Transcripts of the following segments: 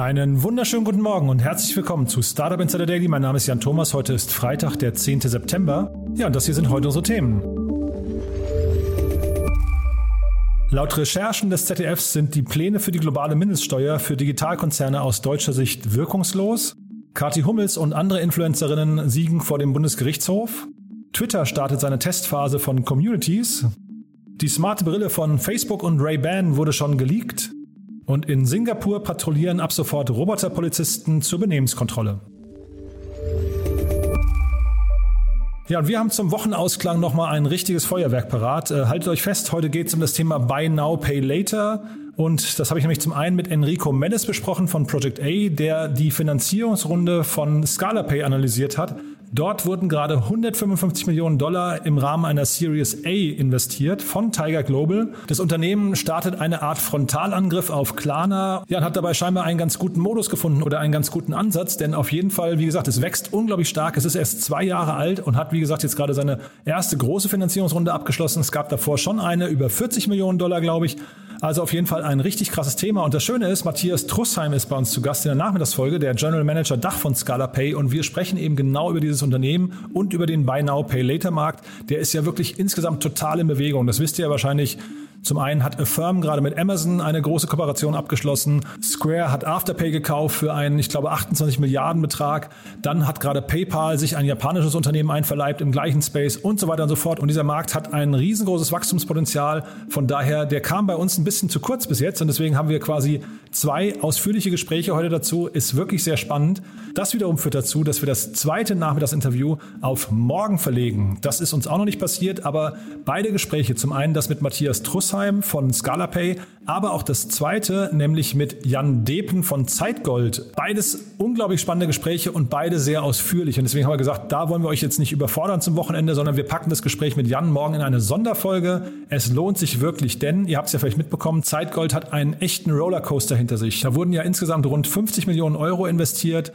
Einen wunderschönen guten Morgen und herzlich willkommen zu Startup Insider Daily. Mein Name ist Jan Thomas. Heute ist Freitag, der 10. September. Ja, und das hier sind heute unsere Themen. Laut Recherchen des ZDFs sind die Pläne für die globale Mindeststeuer für Digitalkonzerne aus deutscher Sicht wirkungslos. Kati Hummels und andere Influencerinnen siegen vor dem Bundesgerichtshof. Twitter startet seine Testphase von Communities. Die smarte Brille von Facebook und Ray-Ban wurde schon geleakt. Und in Singapur patrouillieren ab sofort Roboterpolizisten zur Benehmenskontrolle. Ja, und wir haben zum Wochenausklang nochmal ein richtiges Feuerwerk parat. Äh, haltet euch fest, heute geht es um das Thema Buy Now, Pay Later. Und das habe ich nämlich zum einen mit Enrico Mendes besprochen von Project A, der die Finanzierungsrunde von ScalaPay analysiert hat Dort wurden gerade 155 Millionen Dollar im Rahmen einer Series A investiert von Tiger Global. Das Unternehmen startet eine Art Frontalangriff auf Klarna ja, und hat dabei scheinbar einen ganz guten Modus gefunden oder einen ganz guten Ansatz, denn auf jeden Fall, wie gesagt, es wächst unglaublich stark. Es ist erst zwei Jahre alt und hat, wie gesagt, jetzt gerade seine erste große Finanzierungsrunde abgeschlossen. Es gab davor schon eine über 40 Millionen Dollar, glaube ich. Also auf jeden Fall ein richtig krasses Thema. Und das Schöne ist, Matthias Trussheim ist bei uns zu Gast in der Nachmittagsfolge, der General Manager Dach von ScalaPay. Und wir sprechen eben genau über dieses Unternehmen und über den Buy Now, Pay Later Markt. Der ist ja wirklich insgesamt total in Bewegung. Das wisst ihr ja wahrscheinlich zum einen hat Affirm gerade mit Amazon eine große Kooperation abgeschlossen. Square hat Afterpay gekauft für einen, ich glaube, 28 Milliarden Betrag. Dann hat gerade PayPal sich ein japanisches Unternehmen einverleibt im gleichen Space und so weiter und so fort. Und dieser Markt hat ein riesengroßes Wachstumspotenzial. Von daher, der kam bei uns ein bisschen zu kurz bis jetzt und deswegen haben wir quasi zwei ausführliche Gespräche heute dazu. Ist wirklich sehr spannend. Das wiederum führt dazu, dass wir das zweite Nachmittagsinterview auf morgen verlegen. Das ist uns auch noch nicht passiert, aber beide Gespräche, zum einen das mit Matthias Truss Rosheim von ScalaPay, aber auch das zweite, nämlich mit Jan Depen von Zeitgold. Beides unglaublich spannende Gespräche und beide sehr ausführlich. Und deswegen haben wir gesagt, da wollen wir euch jetzt nicht überfordern zum Wochenende, sondern wir packen das Gespräch mit Jan morgen in eine Sonderfolge. Es lohnt sich wirklich, denn ihr habt es ja vielleicht mitbekommen, Zeitgold hat einen echten Rollercoaster hinter sich. Da wurden ja insgesamt rund 50 Millionen Euro investiert.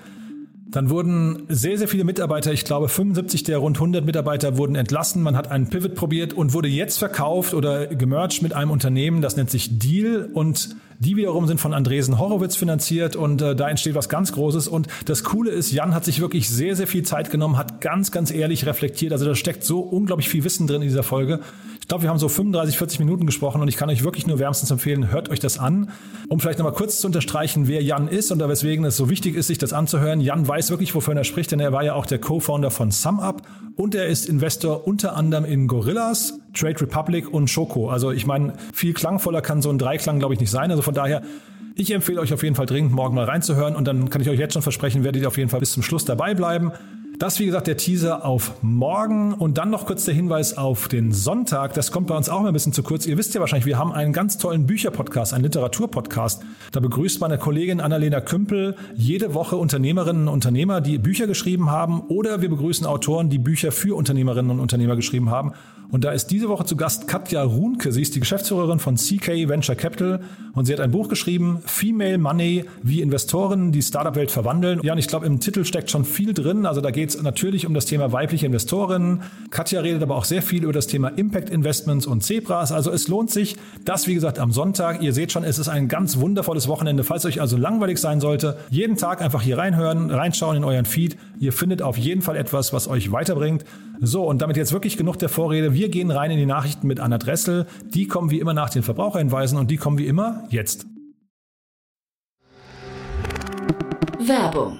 Dann wurden sehr, sehr viele Mitarbeiter, ich glaube 75 der rund 100 Mitarbeiter wurden entlassen. Man hat einen Pivot probiert und wurde jetzt verkauft oder gemerged mit einem Unternehmen, das nennt sich Deal und die wiederum sind von Andresen Horowitz finanziert und äh, da entsteht was ganz Großes. Und das Coole ist, Jan hat sich wirklich sehr, sehr viel Zeit genommen, hat ganz, ganz ehrlich reflektiert. Also da steckt so unglaublich viel Wissen drin in dieser Folge. Ich glaube, wir haben so 35, 40 Minuten gesprochen und ich kann euch wirklich nur wärmstens empfehlen, hört euch das an. Um vielleicht nochmal kurz zu unterstreichen, wer Jan ist und weswegen es so wichtig ist, sich das anzuhören. Jan weiß wirklich, wovon er spricht, denn er war ja auch der Co-Founder von SumUp und er ist Investor unter anderem in Gorillas, Trade Republic und Schoko. Also ich meine, viel klangvoller kann so ein Dreiklang, glaube ich, nicht sein. Also von daher ich empfehle euch auf jeden Fall dringend morgen mal reinzuhören und dann kann ich euch jetzt schon versprechen, werdet ihr auf jeden Fall bis zum Schluss dabei bleiben. Das, wie gesagt, der Teaser auf morgen und dann noch kurz der Hinweis auf den Sonntag. Das kommt bei uns auch mal ein bisschen zu kurz. Ihr wisst ja wahrscheinlich, wir haben einen ganz tollen Bücherpodcast, einen Literaturpodcast. Da begrüßt meine Kollegin Annalena Kümpel jede Woche Unternehmerinnen und Unternehmer, die Bücher geschrieben haben oder wir begrüßen Autoren, die Bücher für Unternehmerinnen und Unternehmer geschrieben haben. Und da ist diese Woche zu Gast Katja Runke. Sie ist die Geschäftsführerin von CK Venture Capital und sie hat ein Buch geschrieben, Female Money, wie Investoren die Startup-Welt verwandeln. Ja, und ich glaube, im Titel steckt schon viel drin. Also da geht es natürlich um das Thema weibliche Investorinnen. Katja redet aber auch sehr viel über das Thema Impact Investments und Zebras. Also es lohnt sich. Das, wie gesagt, am Sonntag. Ihr seht schon, es ist ein ganz wundervolles Wochenende. Falls euch also langweilig sein sollte, jeden Tag einfach hier reinhören, reinschauen in euren Feed. Ihr findet auf jeden Fall etwas, was euch weiterbringt. So, und damit jetzt wirklich genug der Vorrede. Wir gehen rein in die Nachrichten mit Anna Dressel. Die kommen wie immer nach den Verbraucherhinweisen und die kommen wie immer jetzt. Werbung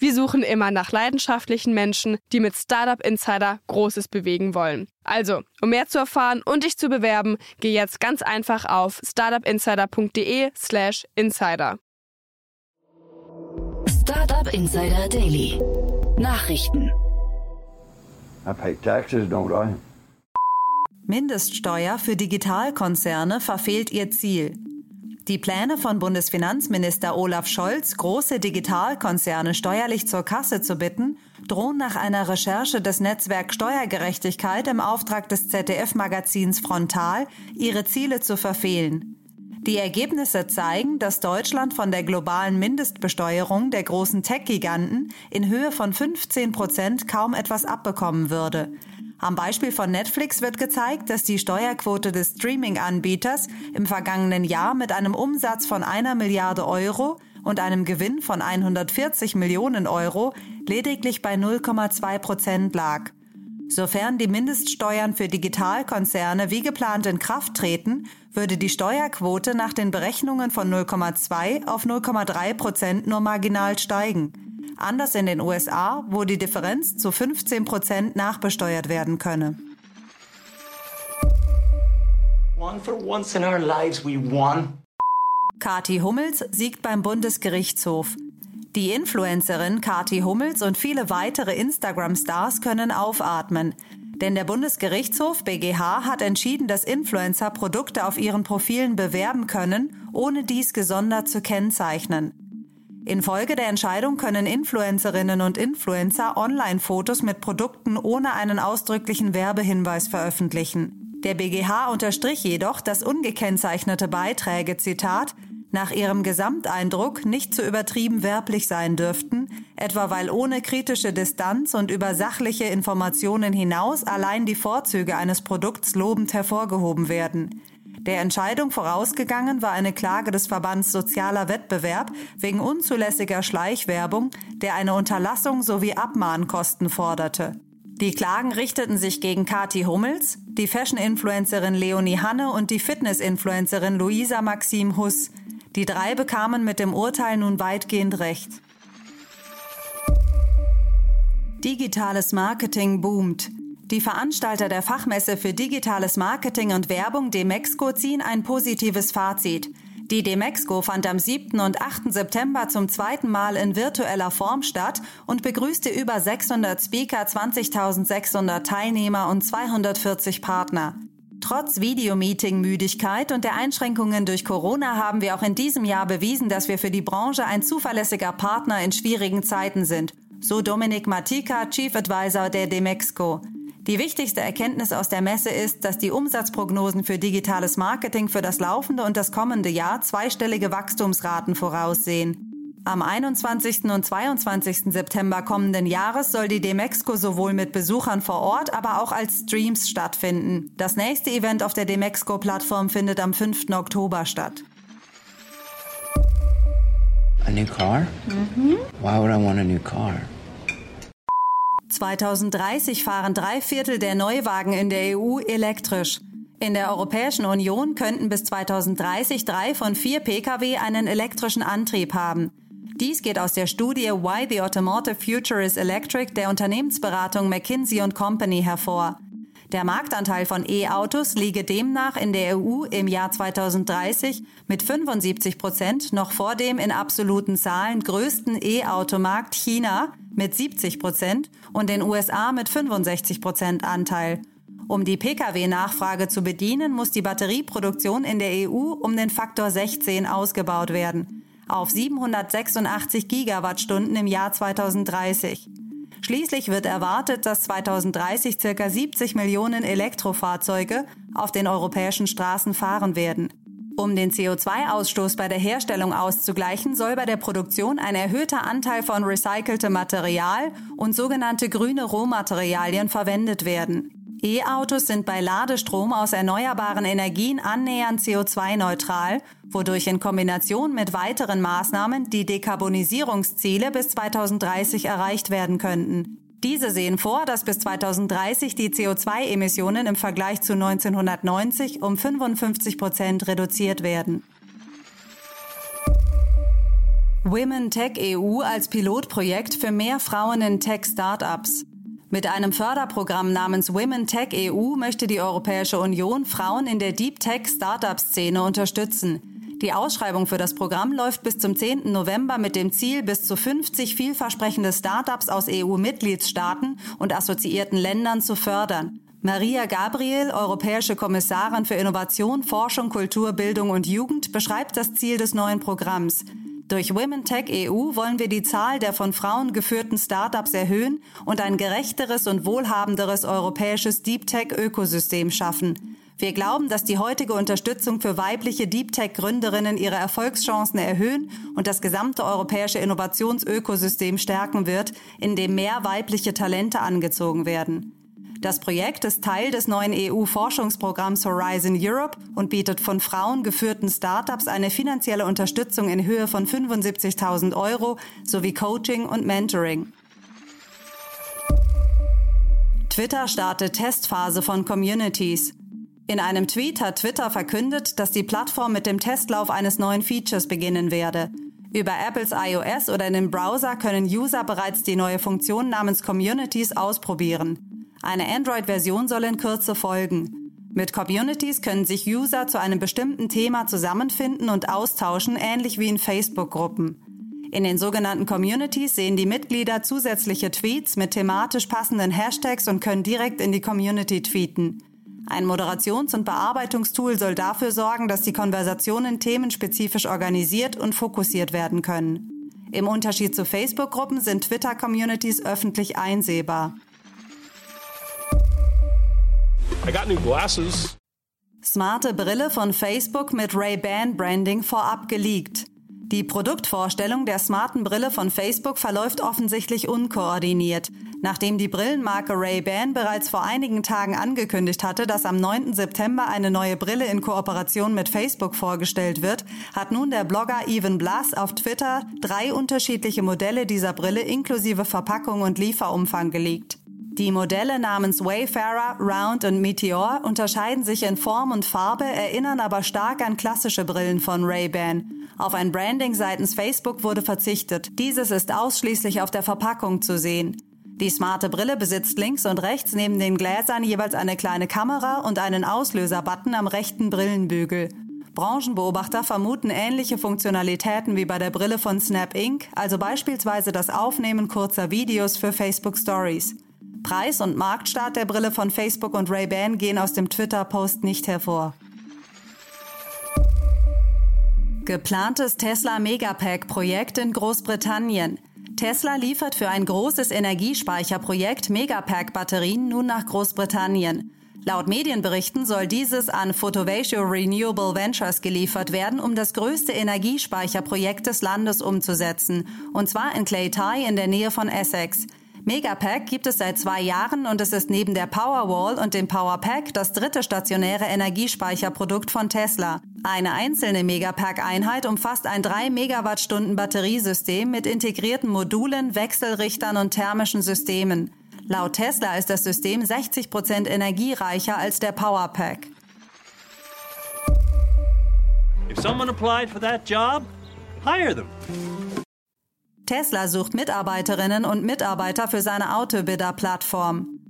Wir suchen immer nach leidenschaftlichen Menschen, die mit Startup Insider Großes bewegen wollen. Also, um mehr zu erfahren und dich zu bewerben, geh jetzt ganz einfach auf startupinsider.de/slash insider. Startup Insider Daily. Nachrichten. I pay taxes, don't I? Mindeststeuer für Digitalkonzerne verfehlt ihr Ziel. Die Pläne von Bundesfinanzminister Olaf Scholz, große Digitalkonzerne steuerlich zur Kasse zu bitten, drohen nach einer Recherche des Netzwerk Steuergerechtigkeit im Auftrag des ZDF-Magazins Frontal ihre Ziele zu verfehlen. Die Ergebnisse zeigen, dass Deutschland von der globalen Mindestbesteuerung der großen Tech-Giganten in Höhe von 15 Prozent kaum etwas abbekommen würde. Am Beispiel von Netflix wird gezeigt, dass die Steuerquote des Streaming-Anbieters im vergangenen Jahr mit einem Umsatz von einer Milliarde Euro und einem Gewinn von 140 Millionen Euro lediglich bei 0,2 Prozent lag. Sofern die Mindeststeuern für Digitalkonzerne wie geplant in Kraft treten, würde die Steuerquote nach den Berechnungen von 0,2 auf 0,3 Prozent nur marginal steigen. Anders in den USA, wo die Differenz zu 15 Prozent nachbesteuert werden könne. One for once in our lives we won. Kati Hummels siegt beim Bundesgerichtshof. Die Influencerin Kati Hummels und viele weitere Instagram-Stars können aufatmen. Denn der Bundesgerichtshof BGH hat entschieden, dass Influencer Produkte auf ihren Profilen bewerben können, ohne dies gesondert zu kennzeichnen. Infolge der Entscheidung können Influencerinnen und Influencer Online-Fotos mit Produkten ohne einen ausdrücklichen Werbehinweis veröffentlichen. Der BGH unterstrich jedoch, dass ungekennzeichnete Beiträge, Zitat, nach ihrem Gesamteindruck nicht zu übertrieben werblich sein dürften, etwa weil ohne kritische Distanz und über sachliche Informationen hinaus allein die Vorzüge eines Produkts lobend hervorgehoben werden. Der Entscheidung vorausgegangen war eine Klage des Verbands Sozialer Wettbewerb wegen unzulässiger Schleichwerbung, der eine Unterlassung sowie Abmahnkosten forderte. Die Klagen richteten sich gegen Kati Hummels, die Fashion-Influencerin Leonie Hanne und die Fitness-Influencerin Luisa Maxim Huss. Die drei bekamen mit dem Urteil nun weitgehend Recht. Digitales Marketing boomt. Die Veranstalter der Fachmesse für digitales Marketing und Werbung Demexco ziehen ein positives Fazit. Die Demexco fand am 7. und 8. September zum zweiten Mal in virtueller Form statt und begrüßte über 600 Speaker, 20.600 Teilnehmer und 240 Partner. Trotz Videomeeting-Müdigkeit und der Einschränkungen durch Corona haben wir auch in diesem Jahr bewiesen, dass wir für die Branche ein zuverlässiger Partner in schwierigen Zeiten sind. So Dominik Matika, Chief Advisor der Demexco. Die wichtigste Erkenntnis aus der Messe ist, dass die Umsatzprognosen für digitales Marketing für das laufende und das kommende Jahr zweistellige Wachstumsraten voraussehen. Am 21. und 22. September kommenden Jahres soll die Demexco sowohl mit Besuchern vor Ort, aber auch als Streams stattfinden. Das nächste Event auf der Demexco-Plattform findet am 5. Oktober statt. A new car? Mm-hmm. Why would I want a new car? 2030 fahren drei Viertel der Neuwagen in der EU elektrisch. In der Europäischen Union könnten bis 2030 drei von vier Pkw einen elektrischen Antrieb haben. Dies geht aus der Studie Why the Automotive Future is Electric der Unternehmensberatung McKinsey Company hervor. Der Marktanteil von E-Autos liege demnach in der EU im Jahr 2030 mit 75 Prozent noch vor dem in absoluten Zahlen größten E-Automarkt China mit 70 Prozent und den USA mit 65 Prozent Anteil. Um die Pkw-Nachfrage zu bedienen, muss die Batterieproduktion in der EU um den Faktor 16 ausgebaut werden, auf 786 Gigawattstunden im Jahr 2030. Schließlich wird erwartet, dass 2030 ca. 70 Millionen Elektrofahrzeuge auf den europäischen Straßen fahren werden. Um den CO2-Ausstoß bei der Herstellung auszugleichen, soll bei der Produktion ein erhöhter Anteil von recyceltem Material und sogenannte grüne Rohmaterialien verwendet werden. E-Autos sind bei Ladestrom aus erneuerbaren Energien annähernd CO2-neutral, wodurch in Kombination mit weiteren Maßnahmen die Dekarbonisierungsziele bis 2030 erreicht werden könnten. Diese sehen vor, dass bis 2030 die CO2-Emissionen im Vergleich zu 1990 um 55 Prozent reduziert werden. Women Tech EU als Pilotprojekt für mehr Frauen in Tech-Startups. Mit einem Förderprogramm namens Women Tech EU möchte die Europäische Union Frauen in der Deep Tech Startup-Szene unterstützen. Die Ausschreibung für das Programm läuft bis zum 10. November mit dem Ziel, bis zu 50 vielversprechende Startups aus EU-Mitgliedstaaten und assoziierten Ländern zu fördern. Maria Gabriel, Europäische Kommissarin für Innovation, Forschung, Kultur, Bildung und Jugend, beschreibt das Ziel des neuen Programms. Durch Women Tech EU wollen wir die Zahl der von Frauen geführten Startups erhöhen und ein gerechteres und wohlhabenderes europäisches Deep Tech Ökosystem schaffen. Wir glauben, dass die heutige Unterstützung für weibliche Deep Tech Gründerinnen ihre Erfolgschancen erhöhen und das gesamte europäische Innovationsökosystem stärken wird, in dem mehr weibliche Talente angezogen werden. Das Projekt ist Teil des neuen EU-Forschungsprogramms Horizon Europe und bietet von Frauen geführten Startups eine finanzielle Unterstützung in Höhe von 75.000 Euro sowie Coaching und Mentoring. Twitter startet Testphase von Communities. In einem Tweet hat Twitter verkündet, dass die Plattform mit dem Testlauf eines neuen Features beginnen werde. Über Apples iOS oder in dem Browser können User bereits die neue Funktion namens Communities ausprobieren. Eine Android-Version soll in Kürze folgen. Mit Communities können sich User zu einem bestimmten Thema zusammenfinden und austauschen, ähnlich wie in Facebook-Gruppen. In den sogenannten Communities sehen die Mitglieder zusätzliche Tweets mit thematisch passenden Hashtags und können direkt in die Community tweeten. Ein Moderations- und Bearbeitungstool soll dafür sorgen, dass die Konversationen themenspezifisch organisiert und fokussiert werden können. Im Unterschied zu Facebook-Gruppen sind Twitter-Communities öffentlich einsehbar. I got new glasses. Smarte Brille von Facebook mit Ray-Ban Branding vorab geleakt. Die Produktvorstellung der smarten Brille von Facebook verläuft offensichtlich unkoordiniert, nachdem die Brillenmarke Ray-Ban bereits vor einigen Tagen angekündigt hatte, dass am 9. September eine neue Brille in Kooperation mit Facebook vorgestellt wird, hat nun der Blogger Evan Blass auf Twitter drei unterschiedliche Modelle dieser Brille inklusive Verpackung und Lieferumfang geleakt. Die Modelle namens Wayfarer, Round und Meteor unterscheiden sich in Form und Farbe, erinnern aber stark an klassische Brillen von Ray-Ban. Auf ein Branding seitens Facebook wurde verzichtet. Dieses ist ausschließlich auf der Verpackung zu sehen. Die smarte Brille besitzt links und rechts neben den Gläsern jeweils eine kleine Kamera und einen Auslöserbutton am rechten Brillenbügel. Branchenbeobachter vermuten ähnliche Funktionalitäten wie bei der Brille von Snap Inc., also beispielsweise das Aufnehmen kurzer Videos für Facebook Stories. Preis und Marktstart der Brille von Facebook und Ray-Ban gehen aus dem Twitter-Post nicht hervor. Geplantes Tesla Megapack-Projekt in Großbritannien. Tesla liefert für ein großes Energiespeicherprojekt Megapack-Batterien nun nach Großbritannien. Laut Medienberichten soll dieses an Photovatio Renewable Ventures geliefert werden, um das größte Energiespeicherprojekt des Landes umzusetzen, und zwar in Claytie in der Nähe von Essex. Megapack gibt es seit zwei Jahren und es ist neben der Powerwall und dem Powerpack das dritte stationäre Energiespeicherprodukt von Tesla. Eine einzelne Megapack-Einheit umfasst ein 3 Megawattstunden Batteriesystem mit integrierten Modulen, Wechselrichtern und thermischen Systemen. Laut Tesla ist das System 60 Prozent energiereicher als der Powerpack. If someone applied for that job, hire them. Tesla sucht Mitarbeiterinnen und Mitarbeiter für seine Autobidder-Plattform.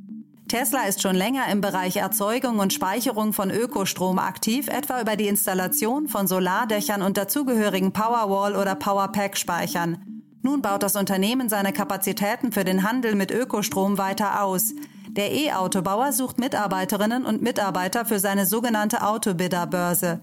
Tesla ist schon länger im Bereich Erzeugung und Speicherung von Ökostrom aktiv, etwa über die Installation von Solardächern und dazugehörigen Powerwall- oder Powerpack-Speichern. Nun baut das Unternehmen seine Kapazitäten für den Handel mit Ökostrom weiter aus. Der E-Autobauer sucht Mitarbeiterinnen und Mitarbeiter für seine sogenannte Autobidder-Börse.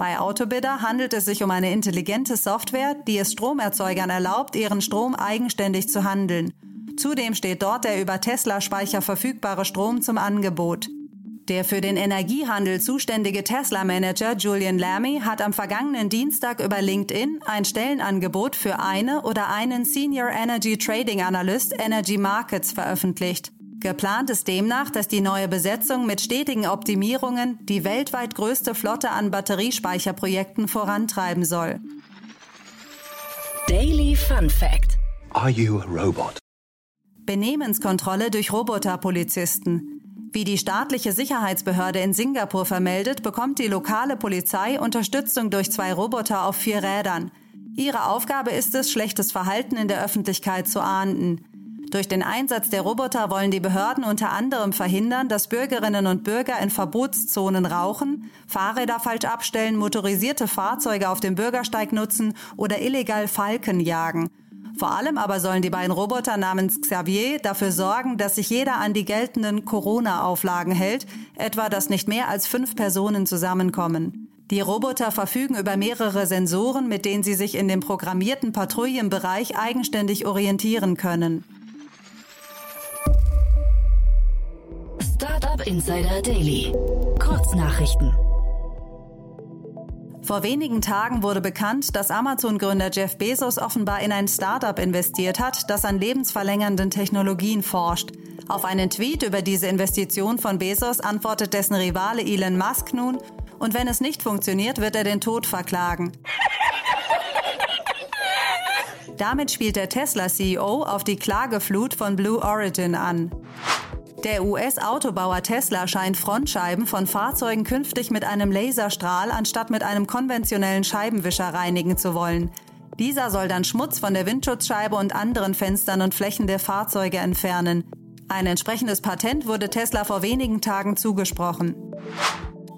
Bei Autobidder handelt es sich um eine intelligente Software, die es Stromerzeugern erlaubt, ihren Strom eigenständig zu handeln. Zudem steht dort der über Tesla-Speicher verfügbare Strom zum Angebot. Der für den Energiehandel zuständige Tesla-Manager Julian Lamy hat am vergangenen Dienstag über LinkedIn ein Stellenangebot für eine oder einen Senior Energy Trading Analyst Energy Markets veröffentlicht. Geplant ist demnach, dass die neue Besetzung mit stetigen Optimierungen die weltweit größte Flotte an Batteriespeicherprojekten vorantreiben soll. Daily Fun Fact. Are you a robot? Benehmenskontrolle durch Roboterpolizisten. Wie die staatliche Sicherheitsbehörde in Singapur vermeldet, bekommt die lokale Polizei Unterstützung durch zwei Roboter auf vier Rädern. Ihre Aufgabe ist es, schlechtes Verhalten in der Öffentlichkeit zu ahnden. Durch den Einsatz der Roboter wollen die Behörden unter anderem verhindern, dass Bürgerinnen und Bürger in Verbotszonen rauchen, Fahrräder falsch abstellen, motorisierte Fahrzeuge auf dem Bürgersteig nutzen oder illegal Falken jagen. Vor allem aber sollen die beiden Roboter namens Xavier dafür sorgen, dass sich jeder an die geltenden Corona-Auflagen hält, etwa dass nicht mehr als fünf Personen zusammenkommen. Die Roboter verfügen über mehrere Sensoren, mit denen sie sich in dem programmierten Patrouillenbereich eigenständig orientieren können. Startup Insider Daily. Kurznachrichten. Vor wenigen Tagen wurde bekannt, dass Amazon-Gründer Jeff Bezos offenbar in ein Startup investiert hat, das an lebensverlängernden Technologien forscht. Auf einen Tweet über diese Investition von Bezos antwortet dessen Rivale Elon Musk nun, und wenn es nicht funktioniert, wird er den Tod verklagen. Damit spielt der Tesla-CEO auf die Klageflut von Blue Origin an. Der US-Autobauer Tesla scheint Frontscheiben von Fahrzeugen künftig mit einem Laserstrahl anstatt mit einem konventionellen Scheibenwischer reinigen zu wollen. Dieser soll dann Schmutz von der Windschutzscheibe und anderen Fenstern und Flächen der Fahrzeuge entfernen. Ein entsprechendes Patent wurde Tesla vor wenigen Tagen zugesprochen.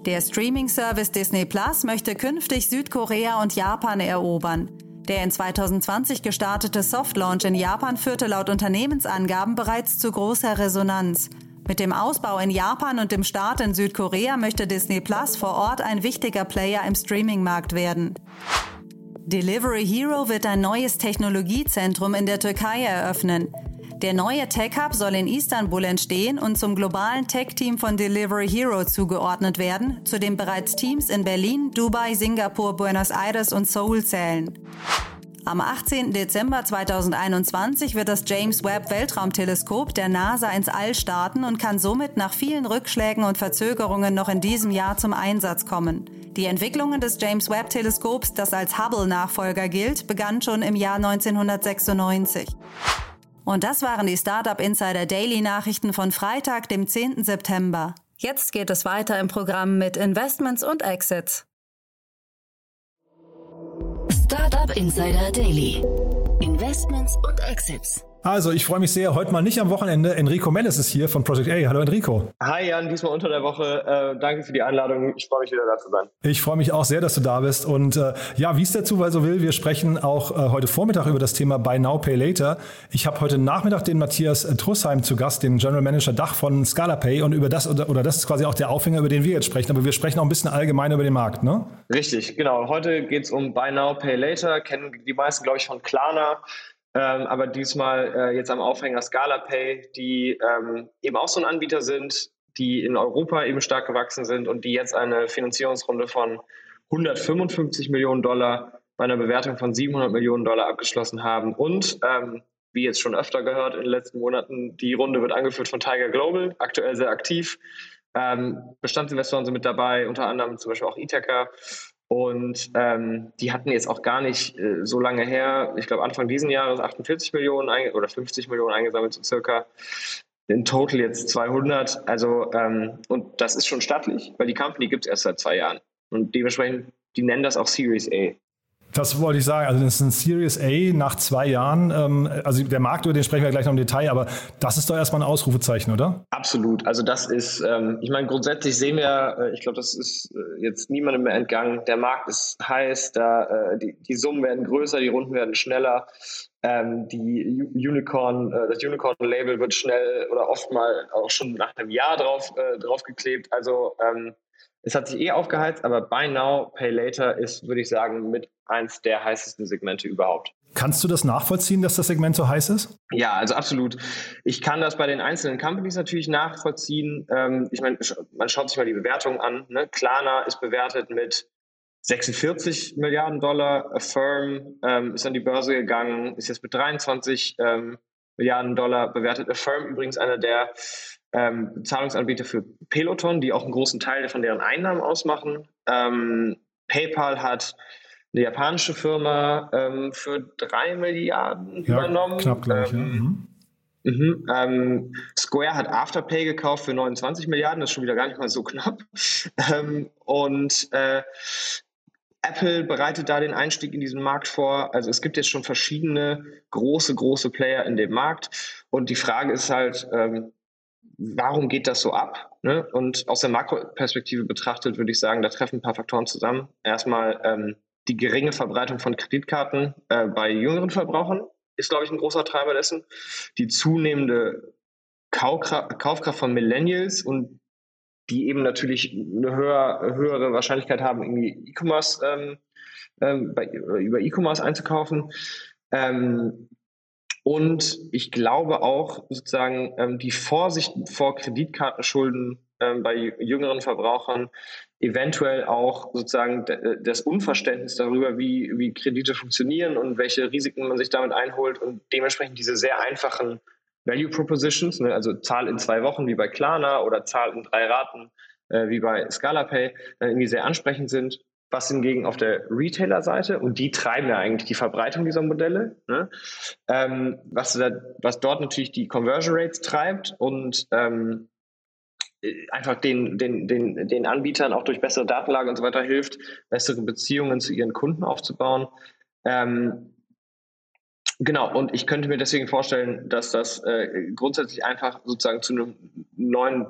Der Streaming-Service Disney Plus möchte künftig Südkorea und Japan erobern. Der in 2020 gestartete Softlaunch in Japan führte laut Unternehmensangaben bereits zu großer Resonanz. Mit dem Ausbau in Japan und dem Start in Südkorea möchte Disney Plus vor Ort ein wichtiger Player im Streaming-Markt werden. Delivery Hero wird ein neues Technologiezentrum in der Türkei eröffnen. Der neue Tech Hub soll in Istanbul entstehen und zum globalen Tech-Team von Delivery Hero zugeordnet werden, zu dem bereits Teams in Berlin, Dubai, Singapur, Buenos Aires und Seoul zählen. Am 18. Dezember 2021 wird das James Webb Weltraumteleskop der NASA ins All starten und kann somit nach vielen Rückschlägen und Verzögerungen noch in diesem Jahr zum Einsatz kommen. Die Entwicklungen des James Webb Teleskops, das als Hubble-Nachfolger gilt, begann schon im Jahr 1996. Und das waren die Startup Insider Daily Nachrichten von Freitag, dem 10. September. Jetzt geht es weiter im Programm mit Investments und Exits. Startup Insider Daily. Investments und Exits. Also, ich freue mich sehr. Heute mal nicht am Wochenende. Enrico Mellis ist hier von Project A. Hallo Enrico. Hi Jan, diesmal unter der Woche. Äh, danke für die Einladung. Ich freue mich wieder da zu sein. Ich freue mich auch sehr, dass du da bist. Und äh, ja, wie es der Zufall so will, wir sprechen auch äh, heute Vormittag über das Thema Buy Now, Pay Later. Ich habe heute Nachmittag den Matthias äh, Trussheim zu Gast, den General Manager Dach von ScalaPay. Und über das, oder, oder das ist quasi auch der Aufhänger, über den wir jetzt sprechen. Aber wir sprechen auch ein bisschen allgemein über den Markt, ne? Richtig, genau. Heute geht es um Buy Now, Pay Later. Kennen die meisten, glaube ich, von Klarna. Ähm, aber diesmal äh, jetzt am Aufhänger Scala Pay, die ähm, eben auch so ein Anbieter sind, die in Europa eben stark gewachsen sind und die jetzt eine Finanzierungsrunde von 155 Millionen Dollar bei einer Bewertung von 700 Millionen Dollar abgeschlossen haben. Und ähm, wie jetzt schon öfter gehört in den letzten Monaten, die Runde wird angeführt von Tiger Global, aktuell sehr aktiv. Ähm, Bestandsinvestoren sind mit dabei, unter anderem zum Beispiel auch Ithaca und ähm, die hatten jetzt auch gar nicht äh, so lange her, ich glaube Anfang diesen Jahres 48 Millionen oder 50 Millionen eingesammelt, so circa. In total jetzt 200. Also, ähm, und das ist schon stattlich, weil die Company gibt es erst seit zwei Jahren. Und dementsprechend, die nennen das auch Series A. Das wollte ich sagen. Also das ist ein Series A nach zwei Jahren. Ähm, also der Markt, über den sprechen wir gleich noch im Detail, aber das ist doch erstmal ein Ausrufezeichen, oder? Absolut. Also das ist, ähm, ich meine, grundsätzlich sehen wir, äh, ich glaube, das ist äh, jetzt niemandem mehr entgangen. Der Markt ist heiß, da, äh, die, die Summen werden größer, die Runden werden schneller. Ähm, die Unicorn, das Unicorn-Label wird schnell oder oft mal auch schon nach einem Jahr drauf, drauf geklebt. Also es hat sich eh aufgeheizt, aber Buy Now, Pay Later ist, würde ich sagen, mit eins der heißesten Segmente überhaupt. Kannst du das nachvollziehen, dass das Segment so heiß ist? Ja, also absolut. Ich kann das bei den einzelnen Companies natürlich nachvollziehen. Ähm, ich meine, man schaut sich mal die Bewertung an. Ne? Klarna ist bewertet mit 46 Milliarden Dollar. Affirm ähm, ist an die Börse gegangen, ist jetzt mit 23 ähm, Milliarden Dollar bewertet. Affirm übrigens einer der ähm, Zahlungsanbieter für Peloton, die auch einen großen Teil von deren Einnahmen ausmachen. Ähm, PayPal hat eine japanische Firma ähm, für drei Milliarden ja, übernommen. Knapp, glaube ich. Ähm, ja. mhm. Mhm. Ähm, Square hat Afterpay gekauft für 29 Milliarden, das ist schon wieder gar nicht mal so knapp. Ähm, und äh, Apple bereitet da den Einstieg in diesen Markt vor. Also es gibt jetzt schon verschiedene große, große Player in dem Markt. Und die Frage ist halt, ähm, warum geht das so ab? Ne? Und aus der Makroperspektive betrachtet würde ich sagen, da treffen ein paar Faktoren zusammen. Erstmal ähm, die geringe Verbreitung von Kreditkarten äh, bei jüngeren Verbrauchern ist, glaube ich, ein großer Treiber dessen. Die zunehmende Kaufkraft von Millennials und die eben natürlich eine höher, höhere Wahrscheinlichkeit haben, irgendwie E-Commerce ähm, ähm, über E-Commerce einzukaufen. Ähm, und ich glaube auch sozusagen ähm, die Vorsicht vor Kreditkartenschulden ähm, bei jüngeren Verbrauchern, eventuell auch sozusagen das Unverständnis darüber, wie, wie Kredite funktionieren und welche Risiken man sich damit einholt und dementsprechend diese sehr einfachen Value Propositions, ne, also Zahl in zwei Wochen wie bei Klarna oder Zahl in drei Raten äh, wie bei ScalaPay, dann irgendwie sehr ansprechend sind. Was hingegen auf der Retailer-Seite, und die treiben ja eigentlich die Verbreitung dieser Modelle, ne, ähm, was, da, was dort natürlich die Conversion Rates treibt und ähm, einfach den, den, den, den Anbietern auch durch bessere Datenlage und so weiter hilft, bessere Beziehungen zu ihren Kunden aufzubauen. Ähm, Genau, und ich könnte mir deswegen vorstellen, dass das äh, grundsätzlich einfach sozusagen zu einem neuen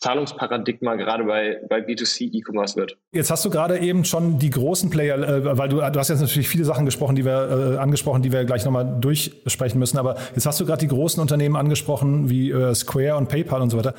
Zahlungsparadigma gerade bei, bei B2C E-Commerce wird. Jetzt hast du gerade eben schon die großen Player, äh, weil du, du hast jetzt natürlich viele Sachen gesprochen, die wir äh, angesprochen, die wir gleich nochmal durchsprechen müssen, aber jetzt hast du gerade die großen Unternehmen angesprochen, wie äh, Square und PayPal und so weiter.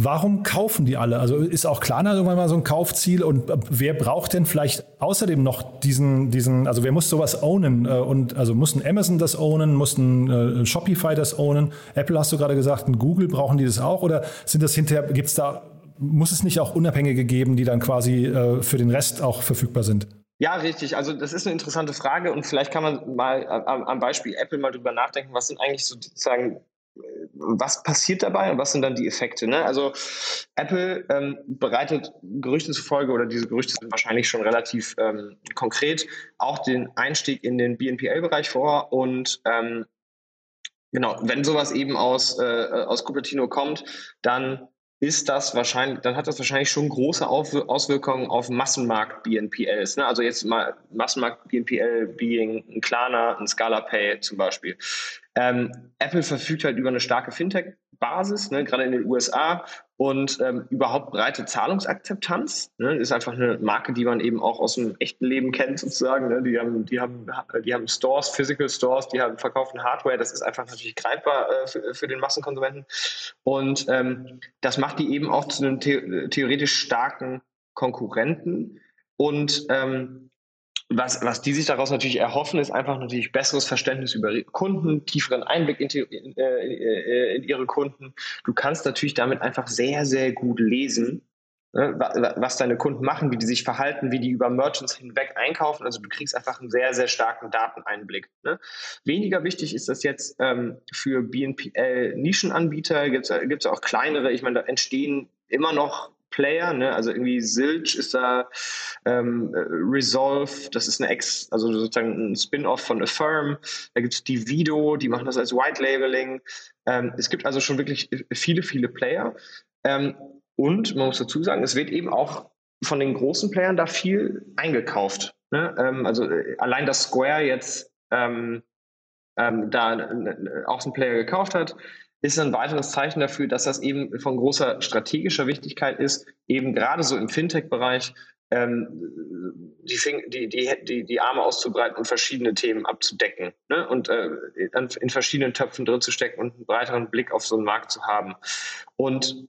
Warum kaufen die alle? Also ist auch Klarna irgendwann mal so ein Kaufziel und wer braucht denn vielleicht außerdem noch diesen, diesen, also wer muss sowas ownen? Äh, und also muss ein Amazon das ownen, muss ein äh, Shopify das ownen? Apple hast du gerade gesagt, ein Google brauchen die das auch oder sind das hinterher, gibt's da, muss es nicht auch Unabhängige geben, die dann quasi äh, für den Rest auch verfügbar sind? Ja, richtig. Also das ist eine interessante Frage und vielleicht kann man mal am Beispiel Apple mal drüber nachdenken, was sind eigentlich sozusagen was passiert dabei und was sind dann die Effekte? Ne? Also Apple ähm, bereitet Gerüchten zufolge, oder diese Gerüchte sind wahrscheinlich schon relativ ähm, konkret, auch den Einstieg in den BNPL-Bereich vor. Und ähm, genau, wenn sowas eben aus, äh, aus Cupertino kommt, dann ist das wahrscheinlich, dann hat das wahrscheinlich schon große Auswirkungen auf Massenmarkt BNPLs. Ne? Also jetzt mal Massenmarkt BNPL being ein Klarna, ein Scala Pay zum Beispiel. Ähm, Apple verfügt halt über eine starke Fintech-Basis, ne, gerade in den USA und ähm, überhaupt breite Zahlungsakzeptanz. Ne, ist einfach eine Marke, die man eben auch aus dem echten Leben kennt sozusagen. Ne? Die haben, die haben, die haben Stores, Physical Stores, die haben verkaufen Hardware. Das ist einfach natürlich greifbar äh, für, für, den Massenkonsumenten. Und ähm, das macht die eben auch zu einem the theoretisch starken Konkurrenten. Und ähm, was, was die sich daraus natürlich erhoffen, ist einfach natürlich besseres Verständnis über Kunden, tieferen Einblick in, in, äh, in ihre Kunden. Du kannst natürlich damit einfach sehr, sehr gut lesen, ne, was deine Kunden machen, wie die sich verhalten, wie die über Merchants hinweg einkaufen. Also du kriegst einfach einen sehr, sehr starken Dateneinblick. Ne? Weniger wichtig ist das jetzt ähm, für BNPL-Nischenanbieter, gibt es auch kleinere. Ich meine, da entstehen immer noch Player, ne? also irgendwie Zilch ist da, ähm, Resolve, das ist eine Ex, also sozusagen ein Spin-off von Affirm, da gibt es Divido, die machen das als White Labeling. Ähm, es gibt also schon wirklich viele, viele Player. Ähm, und man muss dazu sagen, es wird eben auch von den großen Playern da viel eingekauft. Ne? Ähm, also äh, allein das Square jetzt ähm, ähm, da auch so ein Player gekauft hat, ist ein weiteres Zeichen dafür, dass das eben von großer strategischer Wichtigkeit ist, eben gerade so im Fintech-Bereich ähm, die, die, die, die, Arme auszubreiten und verschiedene Themen abzudecken ne? und äh, in verschiedenen Töpfen drin zu stecken und einen breiteren Blick auf so einen Markt zu haben. Und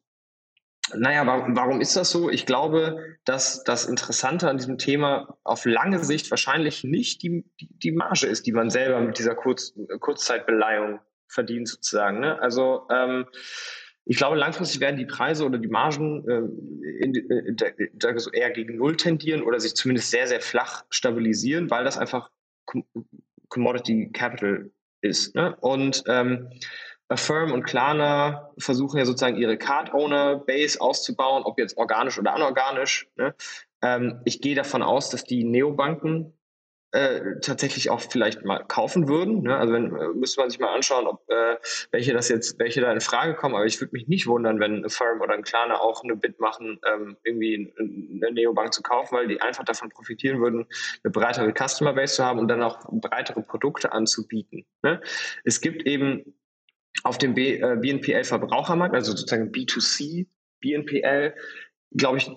naja, warum, warum ist das so? Ich glaube, dass das Interessante an diesem Thema auf lange Sicht wahrscheinlich nicht die, die, Marge ist, die man selber mit dieser Kurz, Kurzzeitbeleihung verdient sozusagen. Ne? Also ähm, ich glaube, langfristig werden die Preise oder die Margen äh, in, in, in, so eher gegen Null tendieren oder sich zumindest sehr, sehr flach stabilisieren, weil das einfach Commodity Capital ist. Ne? Und ähm, Affirm und Klarna versuchen ja sozusagen ihre Card-Owner-Base auszubauen, ob jetzt organisch oder anorganisch. Ne? Ähm, ich gehe davon aus, dass die Neobanken äh, tatsächlich auch vielleicht mal kaufen würden. Ne? Also wenn, äh, müsste man sich mal anschauen, ob äh, welche das jetzt, welche da in Frage kommen. Aber ich würde mich nicht wundern, wenn eine Firm oder ein Klarna auch eine Bit machen, ähm, irgendwie eine Neobank zu kaufen, weil die einfach davon profitieren würden, eine breitere Customer Base zu haben und dann auch breitere Produkte anzubieten. Ne? Es gibt eben auf dem B, äh, BNPL Verbrauchermarkt, also sozusagen B2C BNPL, glaube ich,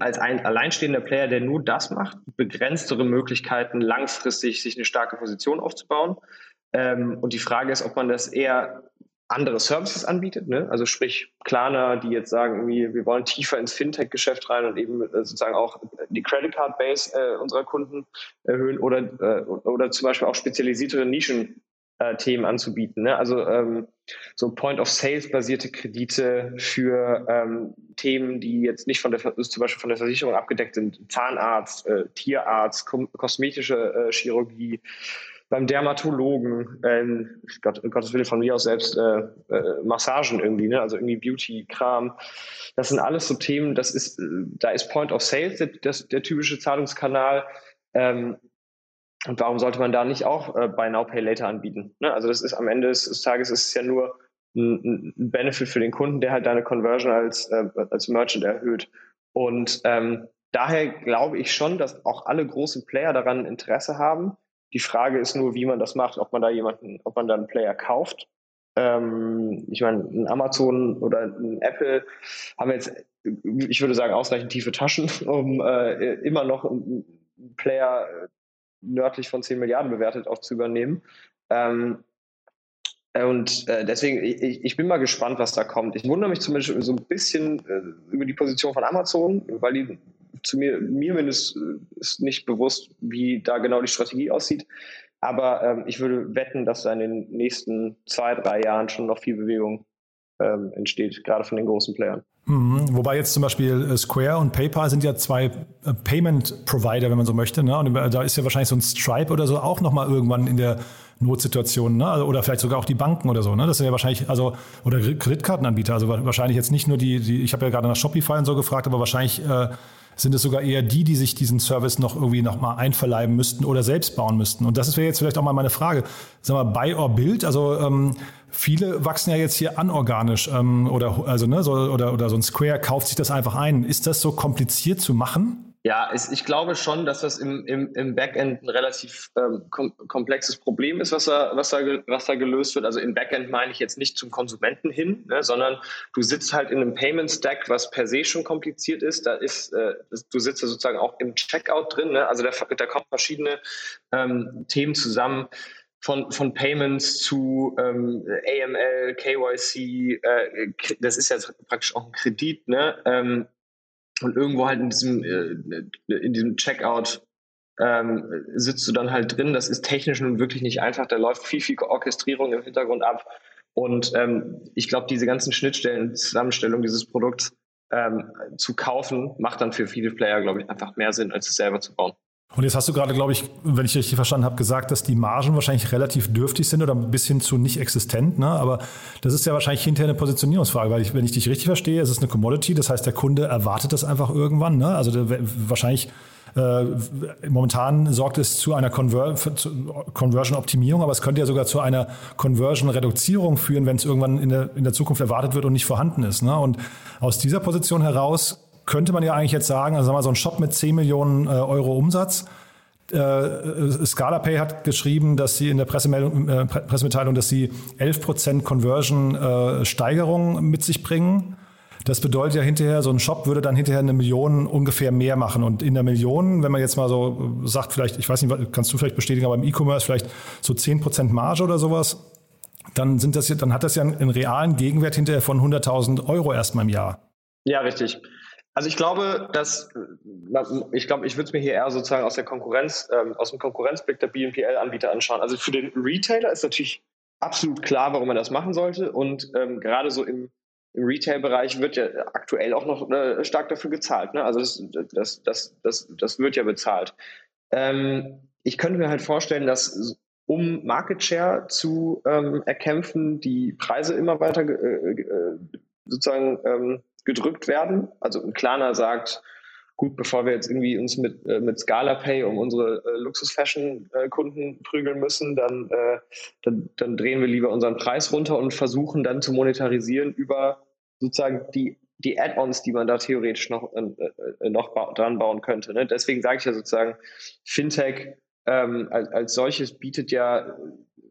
als ein alleinstehender Player, der nur das macht, begrenztere Möglichkeiten, langfristig sich eine starke Position aufzubauen. Ähm, und die Frage ist, ob man das eher andere Services anbietet, ne? also sprich Klarna, die jetzt sagen, wir wollen tiefer ins Fintech-Geschäft rein und eben äh, sozusagen auch die Credit Card Base äh, unserer Kunden erhöhen oder, äh, oder zum Beispiel auch spezialisiertere Nischen äh, Themen anzubieten. Ne? Also ähm, so Point-of-Sales-basierte Kredite für ähm, Themen, die jetzt nicht von der zum Beispiel von der Versicherung abgedeckt sind, Zahnarzt, äh, Tierarzt, kosmetische äh, Chirurgie, beim Dermatologen, ähm, Gott, Gottes Wille von mir aus selbst äh, äh, Massagen irgendwie, ne? also irgendwie Beauty-Kram. Das sind alles so Themen, das ist, äh, da ist Point of Sales der, der, der typische Zahlungskanal. Ähm, und warum sollte man da nicht auch äh, Buy Now Pay Later anbieten? Ne? Also das ist am Ende des, des Tages ist es ja nur ein, ein, Benefit für den Kunden, der halt deine Conversion als, äh, als Merchant erhöht. Und ähm, daher glaube ich schon, dass auch alle großen Player daran Interesse haben. Die Frage ist nur, wie man das macht, ob man da jemanden, ob man da einen Player kauft. Ähm, ich meine, ein Amazon oder ein Apple haben jetzt, ich würde sagen, ausreichend tiefe Taschen, um äh, immer noch einen Player nördlich von 10 Milliarden bewertet auch zu übernehmen. Ähm, und äh, deswegen, ich, ich bin mal gespannt, was da kommt. Ich wundere mich zumindest so ein bisschen äh, über die Position von Amazon, weil die zu mir, mir mindestens äh, ist nicht bewusst, wie da genau die Strategie aussieht. Aber ähm, ich würde wetten, dass da in den nächsten zwei, drei Jahren schon noch viel Bewegung ähm, entsteht, gerade von den großen Playern. Mhm. Wobei jetzt zum Beispiel äh, Square und PayPal sind ja zwei äh, Payment-Provider, wenn man so möchte. Ne? Und da ist ja wahrscheinlich so ein Stripe oder so auch nochmal irgendwann in der Notsituation, ne? Also, oder vielleicht sogar auch die Banken oder so. Ne? Das sind ja wahrscheinlich, also, oder Kreditkartenanbieter. Also wahrscheinlich jetzt nicht nur die, die ich habe ja gerade nach Shopify und so gefragt, aber wahrscheinlich äh, sind es sogar eher die, die sich diesen Service noch irgendwie noch mal einverleiben müssten oder selbst bauen müssten. Und das wäre jetzt vielleicht auch mal meine Frage. Sag mal, Buy or Build, also ähm, viele wachsen ja jetzt hier anorganisch ähm, oder, also, ne, so, oder, oder so ein Square kauft sich das einfach ein. Ist das so kompliziert zu machen? Ja, es, ich glaube schon, dass das im, im, im Backend ein relativ ähm, kom komplexes Problem ist, was da, was, da, was da gelöst wird. Also im Backend meine ich jetzt nicht zum Konsumenten hin, ne, sondern du sitzt halt in einem Payment Stack, was per se schon kompliziert ist. Da ist, äh, du sitzt ja sozusagen auch im Checkout drin. Ne? Also da, da kommen verschiedene ähm, Themen zusammen von, von Payments zu ähm, AML, KYC, äh, das ist ja praktisch auch ein Kredit, ne? Ähm, und irgendwo halt in diesem, äh, in diesem Checkout ähm, sitzt du dann halt drin. Das ist technisch nun wirklich nicht einfach. Da läuft viel, viel Orchestrierung im Hintergrund ab. Und ähm, ich glaube, diese ganzen Schnittstellen Zusammenstellung dieses Produkts ähm, zu kaufen, macht dann für viele Player, glaube ich, einfach mehr Sinn, als es selber zu bauen. Und jetzt hast du gerade, glaube ich, wenn ich richtig verstanden habe, gesagt, dass die Margen wahrscheinlich relativ dürftig sind oder ein bisschen zu nicht existent. Ne? Aber das ist ja wahrscheinlich hinterher eine Positionierungsfrage, weil ich, wenn ich dich richtig verstehe, es ist eine Commodity, das heißt, der Kunde erwartet das einfach irgendwann. Ne? Also der, wahrscheinlich äh, momentan sorgt es zu einer Conver Conversion-Optimierung, aber es könnte ja sogar zu einer Conversion-Reduzierung führen, wenn es irgendwann in der, in der Zukunft erwartet wird und nicht vorhanden ist. Ne? Und aus dieser Position heraus könnte man ja eigentlich jetzt sagen, also sagen wir so ein Shop mit 10 Millionen äh, Euro Umsatz. Äh, ScalaPay hat geschrieben, dass sie in der Pressemeldung, äh, Pressemitteilung, dass sie 11% Conversion-Steigerung äh, mit sich bringen. Das bedeutet ja hinterher, so ein Shop würde dann hinterher eine Million ungefähr mehr machen. Und in der Million, wenn man jetzt mal so sagt, vielleicht, ich weiß nicht, kannst du vielleicht bestätigen, aber im E-Commerce vielleicht so 10% Marge oder sowas, dann sind das, dann hat das ja einen realen Gegenwert hinterher von 100.000 Euro erstmal im Jahr. Ja, richtig. Also ich glaube, dass ich glaube, ich würde es mir hier eher sozusagen aus der Konkurrenz, ähm, aus dem Konkurrenzblick der BNPL-Anbieter anschauen. Also für den Retailer ist natürlich absolut klar, warum man das machen sollte. Und ähm, gerade so im, im Retail-Bereich wird ja aktuell auch noch äh, stark dafür gezahlt. Ne? Also das, das, das, das, das wird ja bezahlt. Ähm, ich könnte mir halt vorstellen, dass um Market Share zu ähm, erkämpfen, die Preise immer weiter äh, äh, sozusagen ähm, gedrückt werden. Also ein Klarner sagt, gut, bevor wir jetzt irgendwie uns mit, äh, mit Scala Pay um unsere äh, Luxus-Fashion-Kunden prügeln müssen, dann, äh, dann, dann drehen wir lieber unseren Preis runter und versuchen dann zu monetarisieren über sozusagen die, die Add-ons, die man da theoretisch noch, äh, äh noch dran bauen könnte. Ne? Deswegen sage ich ja sozusagen, Fintech ähm, als, als solches bietet ja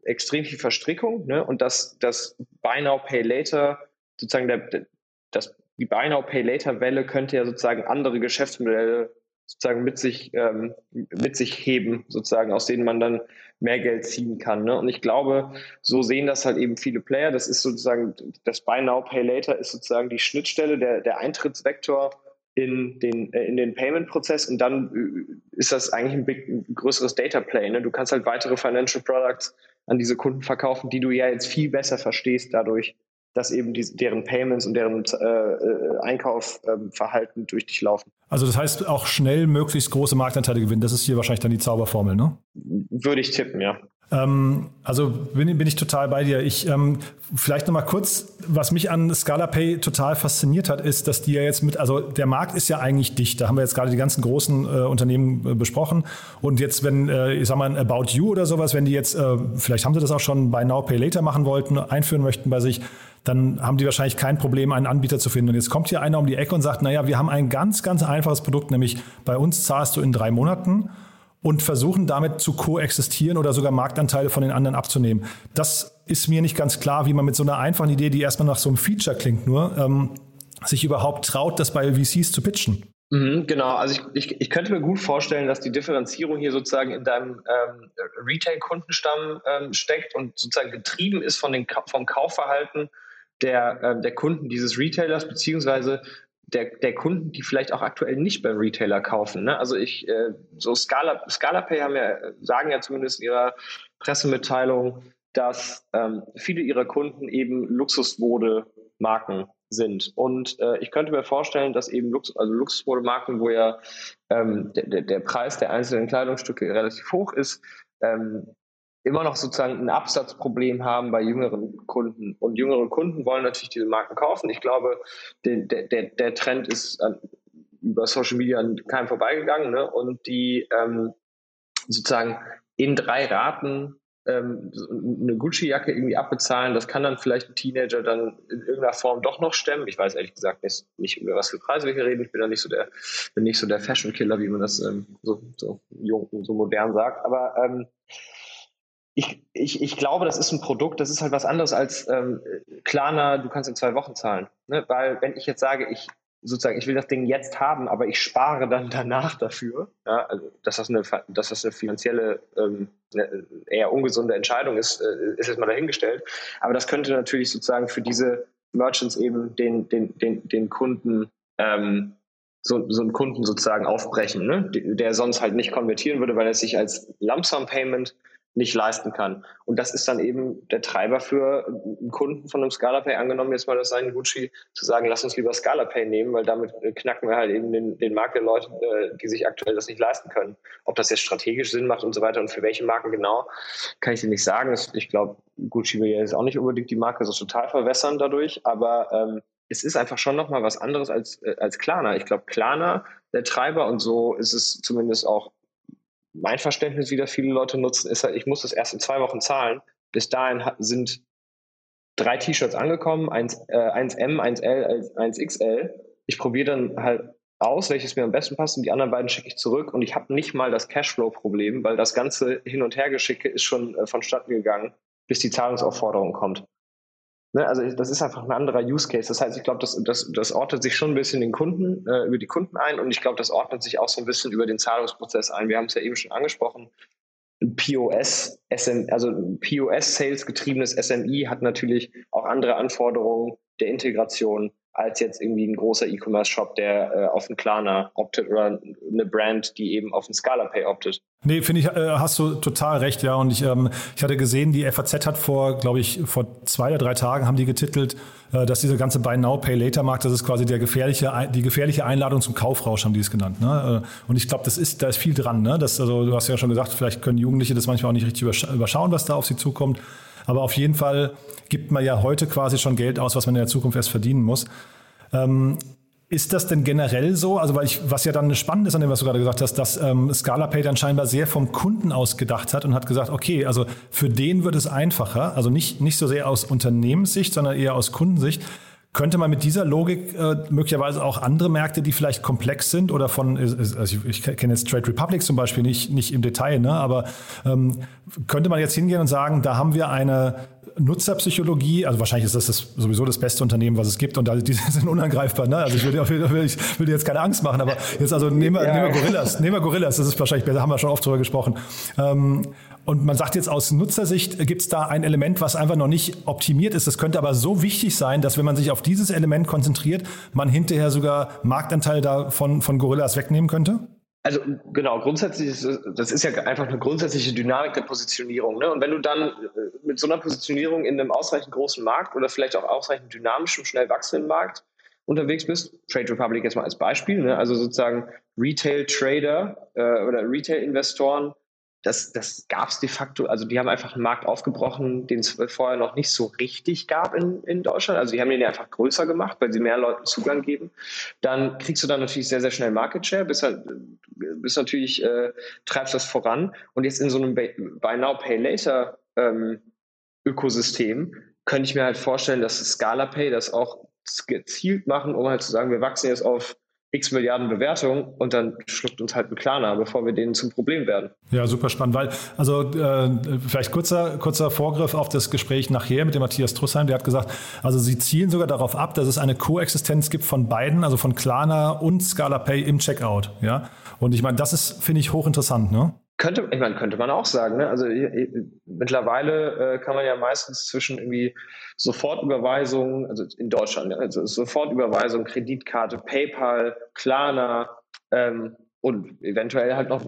extrem viel Verstrickung ne? und das, das Buy Now, Pay Later, sozusagen der, das die Buy Now Pay Later Welle könnte ja sozusagen andere Geschäftsmodelle sozusagen mit sich ähm, mit sich heben, sozusagen aus denen man dann mehr Geld ziehen kann. Ne? Und ich glaube, so sehen das halt eben viele Player. Das ist sozusagen das Buy Now Pay Later ist sozusagen die Schnittstelle, der der Eintrittsvektor in den äh, in den Payment-Prozess und dann äh, ist das eigentlich ein, big, ein größeres Data Play. Ne? Du kannst halt weitere Financial Products an diese Kunden verkaufen, die du ja jetzt viel besser verstehst dadurch, dass eben die, deren Payments und deren äh, äh, Einkaufverhalten ähm, durch dich laufen. Also das heißt auch schnell möglichst große Marktanteile gewinnen. Das ist hier wahrscheinlich dann die Zauberformel, ne? Würde ich tippen, ja. Ähm, also bin, bin ich total bei dir. Ich ähm, vielleicht noch mal kurz, was mich an Scala Pay total fasziniert hat, ist, dass die ja jetzt mit, also der Markt ist ja eigentlich dicht. Da haben wir jetzt gerade die ganzen großen äh, Unternehmen äh, besprochen. Und jetzt, wenn äh, ich sag mal About You oder sowas, wenn die jetzt, äh, vielleicht haben sie das auch schon bei Now Pay Later machen wollten, einführen möchten bei sich, dann haben die wahrscheinlich kein Problem, einen Anbieter zu finden. Und jetzt kommt hier einer um die Ecke und sagt, naja, wir haben ein ganz, ganz einfaches Produkt, nämlich bei uns zahlst du in drei Monaten und versuchen damit zu koexistieren oder sogar Marktanteile von den anderen abzunehmen. Das ist mir nicht ganz klar, wie man mit so einer einfachen Idee, die erstmal nach so einem Feature klingt nur, ähm, sich überhaupt traut, das bei VCs zu pitchen. Mhm, genau, also ich, ich, ich, könnte mir gut vorstellen, dass die Differenzierung hier sozusagen in deinem ähm, Retail-Kundenstamm ähm, steckt und sozusagen getrieben ist von den, vom Kaufverhalten der, äh, der Kunden dieses Retailers, beziehungsweise der, der Kunden, die vielleicht auch aktuell nicht beim Retailer kaufen. Ne? Also ich, äh, so Scala, ScalaPay haben ja, sagen ja zumindest in ihrer Pressemitteilung, dass ähm, viele ihrer Kunden eben Luxusmode-Marken sind. Und äh, ich könnte mir vorstellen, dass eben Lux also Luxusmode-Marken, wo ja ähm, der, der Preis der einzelnen Kleidungsstücke relativ hoch ist, ähm, immer noch sozusagen ein Absatzproblem haben bei jüngeren Kunden. Und jüngere Kunden wollen natürlich diese Marken kaufen. Ich glaube, der, der, der Trend ist an, über Social Media an keinem vorbeigegangen. Ne? Und die ähm, sozusagen in drei Raten ähm, eine Gucci-Jacke irgendwie abbezahlen, das kann dann vielleicht ein Teenager dann in irgendeiner Form doch noch stemmen. Ich weiß ehrlich gesagt nicht, nicht über was für Preise wir hier reden. Ich bin da nicht so der, bin nicht so der Fashion-Killer, wie man das ähm, so, so jung, so modern sagt. Aber ähm, ich, ich, ich glaube, das ist ein Produkt, das ist halt was anderes als ähm, Klarna, du kannst in zwei Wochen zahlen. Ne? Weil wenn ich jetzt sage, ich sozusagen, ich will das Ding jetzt haben, aber ich spare dann danach dafür, ja, also dass das eine, dass das eine finanzielle, ähm, eine eher ungesunde Entscheidung ist, äh, ist jetzt mal dahingestellt. Aber das könnte natürlich sozusagen für diese Merchants eben den, den, den, den Kunden ähm, so, so einen Kunden sozusagen aufbrechen, ne? der sonst halt nicht konvertieren würde, weil er sich als Lump Sum Payment nicht leisten kann. Und das ist dann eben der Treiber für einen Kunden von einem ScalaPay, angenommen jetzt mal das sein Gucci, zu sagen, lass uns lieber ScalaPay nehmen, weil damit knacken wir halt eben den, den Markt der Leute, äh, die sich aktuell das nicht leisten können. Ob das jetzt strategisch Sinn macht und so weiter und für welche Marken genau, kann ich dir nicht sagen. Ich glaube, Gucci will jetzt auch nicht unbedingt die Marke so total verwässern dadurch, aber ähm, es ist einfach schon nochmal was anderes als, äh, als Klarna. Ich glaube, Klarna, der Treiber und so ist es zumindest auch mein Verständnis, wie das viele Leute nutzen, ist halt, ich muss das erst in zwei Wochen zahlen. Bis dahin sind drei T-Shirts angekommen, 1, äh, 1M, 1L, 1XL. Ich probiere dann halt aus, welches mir am besten passt und die anderen beiden schicke ich zurück und ich habe nicht mal das Cashflow-Problem, weil das ganze Hin- und Hergeschicke ist schon äh, vonstatten gegangen, bis die Zahlungsaufforderung kommt. Ne, also das ist einfach ein anderer Use Case. Das heißt, ich glaube, das, das, das ordnet sich schon ein bisschen den Kunden, äh, über die Kunden ein und ich glaube, das ordnet sich auch so ein bisschen über den Zahlungsprozess ein. Wir haben es ja eben schon angesprochen. POS, SM, also POS-Sales getriebenes SMI hat natürlich auch andere Anforderungen der Integration als jetzt irgendwie ein großer E-Commerce-Shop, der äh, auf einen Klarna optet oder eine Brand, die eben auf einen Scala Pay optet. Nee, finde ich, äh, hast du total recht, ja. Und ich, ähm, ich hatte gesehen, die FAZ hat vor, glaube ich, vor zwei oder drei Tagen haben die getitelt, äh, dass diese ganze Buy Now, Pay Later Markt, das ist quasi der gefährliche, die gefährliche Einladung zum Kaufrausch, haben die es genannt. Ne? Äh, und ich glaube, das ist, da ist viel dran. Ne? Das, also, du hast ja schon gesagt, vielleicht können Jugendliche das manchmal auch nicht richtig überschauen, was da auf sie zukommt. Aber auf jeden Fall gibt man ja heute quasi schon Geld aus, was man in der Zukunft erst verdienen muss. Ähm, Ist das denn generell so? Also, weil ich, was ja dann spannend ist an dem, was du gerade gesagt hast, dass ähm, ScalaPay dann scheinbar sehr vom Kunden aus gedacht hat und hat gesagt, okay, also für den wird es einfacher, also nicht, nicht so sehr aus Unternehmenssicht, sondern eher aus Kundensicht. Könnte man mit dieser Logik äh, möglicherweise auch andere Märkte, die vielleicht komplex sind oder von, also ich, ich kenne jetzt Trade Republic zum Beispiel nicht, nicht im Detail, ne, aber ähm, könnte man jetzt hingehen und sagen, da haben wir eine Nutzerpsychologie, also wahrscheinlich ist das, das sowieso das beste Unternehmen, was es gibt und die sind unangreifbar. Ne? Also ich will, will, ich will dir jetzt keine Angst machen, aber jetzt also nehmen wir, ja. nehmen wir Gorillas, nehmen wir Gorillas, das ist wahrscheinlich, da haben wir schon oft drüber gesprochen. Ähm, und man sagt jetzt aus Nutzersicht, gibt es da ein Element, was einfach noch nicht optimiert ist. Das könnte aber so wichtig sein, dass wenn man sich auf dieses Element konzentriert, man hinterher sogar Marktanteil davon von Gorillas wegnehmen könnte? Also genau, grundsätzlich ist das ist ja einfach eine grundsätzliche Dynamik der Positionierung. Ne? Und wenn du dann äh, mit so einer Positionierung in einem ausreichend großen Markt oder vielleicht auch ausreichend dynamischen, schnell wachsenden Markt unterwegs bist, Trade Republic jetzt mal als Beispiel, ne? also sozusagen Retail-Trader äh, oder Retail-Investoren das, das gab es de facto, also die haben einfach einen Markt aufgebrochen, den es vorher noch nicht so richtig gab in, in Deutschland. Also die haben den ja einfach größer gemacht, weil sie mehr Leuten Zugang geben. Dann kriegst du dann natürlich sehr, sehr schnell Market Share, bis, halt, bis natürlich äh, treibst das voran. Und jetzt in so einem Buy Now, Pay Later ähm, Ökosystem könnte ich mir halt vorstellen, dass Scala Pay das auch gezielt machen, um halt zu sagen, wir wachsen jetzt auf x Milliarden Bewertungen und dann schluckt uns halt ein Klarna, bevor wir denen zum Problem werden. Ja, super spannend, weil, also äh, vielleicht kurzer, kurzer Vorgriff auf das Gespräch nachher mit dem Matthias Trussheim, der hat gesagt, also sie zielen sogar darauf ab, dass es eine Koexistenz gibt von beiden, also von Klarna und ScalaPay im Checkout. Ja? Und ich meine, das ist, finde ich, hochinteressant, ne? Könnte, ich meine, könnte man auch sagen. Ne? Also mittlerweile äh, kann man ja meistens zwischen irgendwie Sofortüberweisung, also in Deutschland, also Sofortüberweisung, Kreditkarte, PayPal, Klarna ähm, und eventuell halt noch,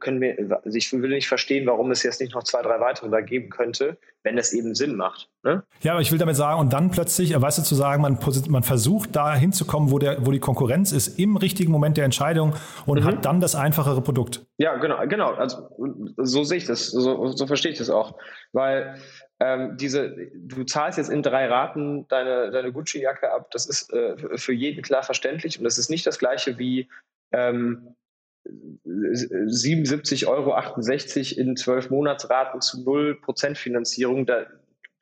können wir, ich will nicht verstehen, warum es jetzt nicht noch zwei, drei weitere da geben könnte, wenn es eben Sinn macht. Ne? Ja, aber ich will damit sagen, und dann plötzlich, weißt du, zu sagen, man, man versucht da hinzukommen, wo, der, wo die Konkurrenz ist, im richtigen Moment der Entscheidung und mhm. hat dann das einfachere Produkt. Ja, genau, genau. Also so sehe ich das, so, so verstehe ich das auch. Weil ähm, diese, du zahlst jetzt in drei Raten deine, deine Gucci-Jacke ab, das ist äh, für jeden klar verständlich und das ist nicht das gleiche wie ähm, 77,68 Euro in zwölf Monatsraten zu 0% Finanzierung, da,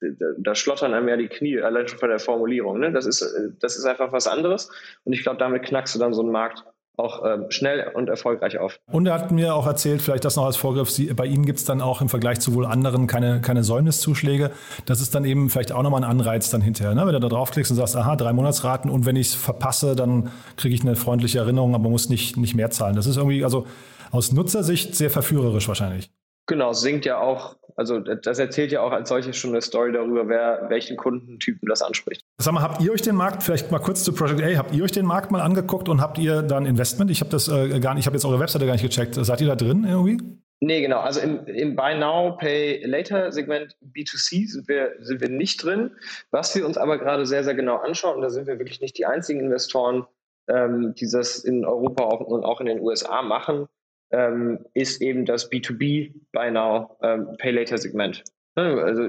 da, da, schlottern einem ja die Knie, allein schon von der Formulierung. Ne? Das, ist, das ist einfach was anderes. Und ich glaube, damit knackst du dann so einen Markt auch ähm, schnell und erfolgreich auf. Und er hat mir auch erzählt, vielleicht das noch als Vorgriff, Sie, bei Ihnen gibt es dann auch im Vergleich zu wohl anderen keine, keine Säumniszuschläge. Das ist dann eben vielleicht auch nochmal ein Anreiz dann hinterher. Ne? Wenn du da draufklickst und sagst, aha, drei Monatsraten und wenn ich es verpasse, dann kriege ich eine freundliche Erinnerung, aber muss nicht, nicht mehr zahlen. Das ist irgendwie, also aus Nutzersicht sehr verführerisch wahrscheinlich. Genau, singt ja auch, also das erzählt ja auch als solches schon eine Story darüber, wer welchen Kundentypen das anspricht. Sag mal, habt ihr euch den Markt, vielleicht mal kurz zu Project A, habt ihr euch den Markt mal angeguckt und habt ihr da ein Investment? Ich habe das äh, gar nicht, ich habe jetzt eure Webseite gar nicht gecheckt. Seid ihr da drin irgendwie? Nee, genau. Also im, im Buy Now, Pay Later Segment B2C sind wir, sind wir nicht drin. Was wir uns aber gerade sehr, sehr genau anschauen, und da sind wir wirklich nicht die einzigen Investoren, ähm, die das in Europa und auch in den USA machen, ähm, ist eben das B2B Buy Now ähm, Pay Later Segment. Ne, also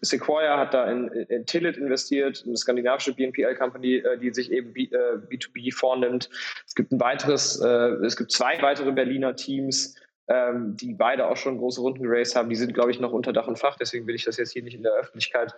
Sequoia hat da in, in Tillit investiert, eine skandinavische BNPL-Company, äh, die sich eben B, 2 b vornimmt. Es gibt ein weiteres, äh, es gibt zwei weitere Berliner Teams, ähm, die beide auch schon große Runden geraced haben. Die sind, glaube ich, noch unter Dach und Fach, deswegen will ich das jetzt hier nicht in der Öffentlichkeit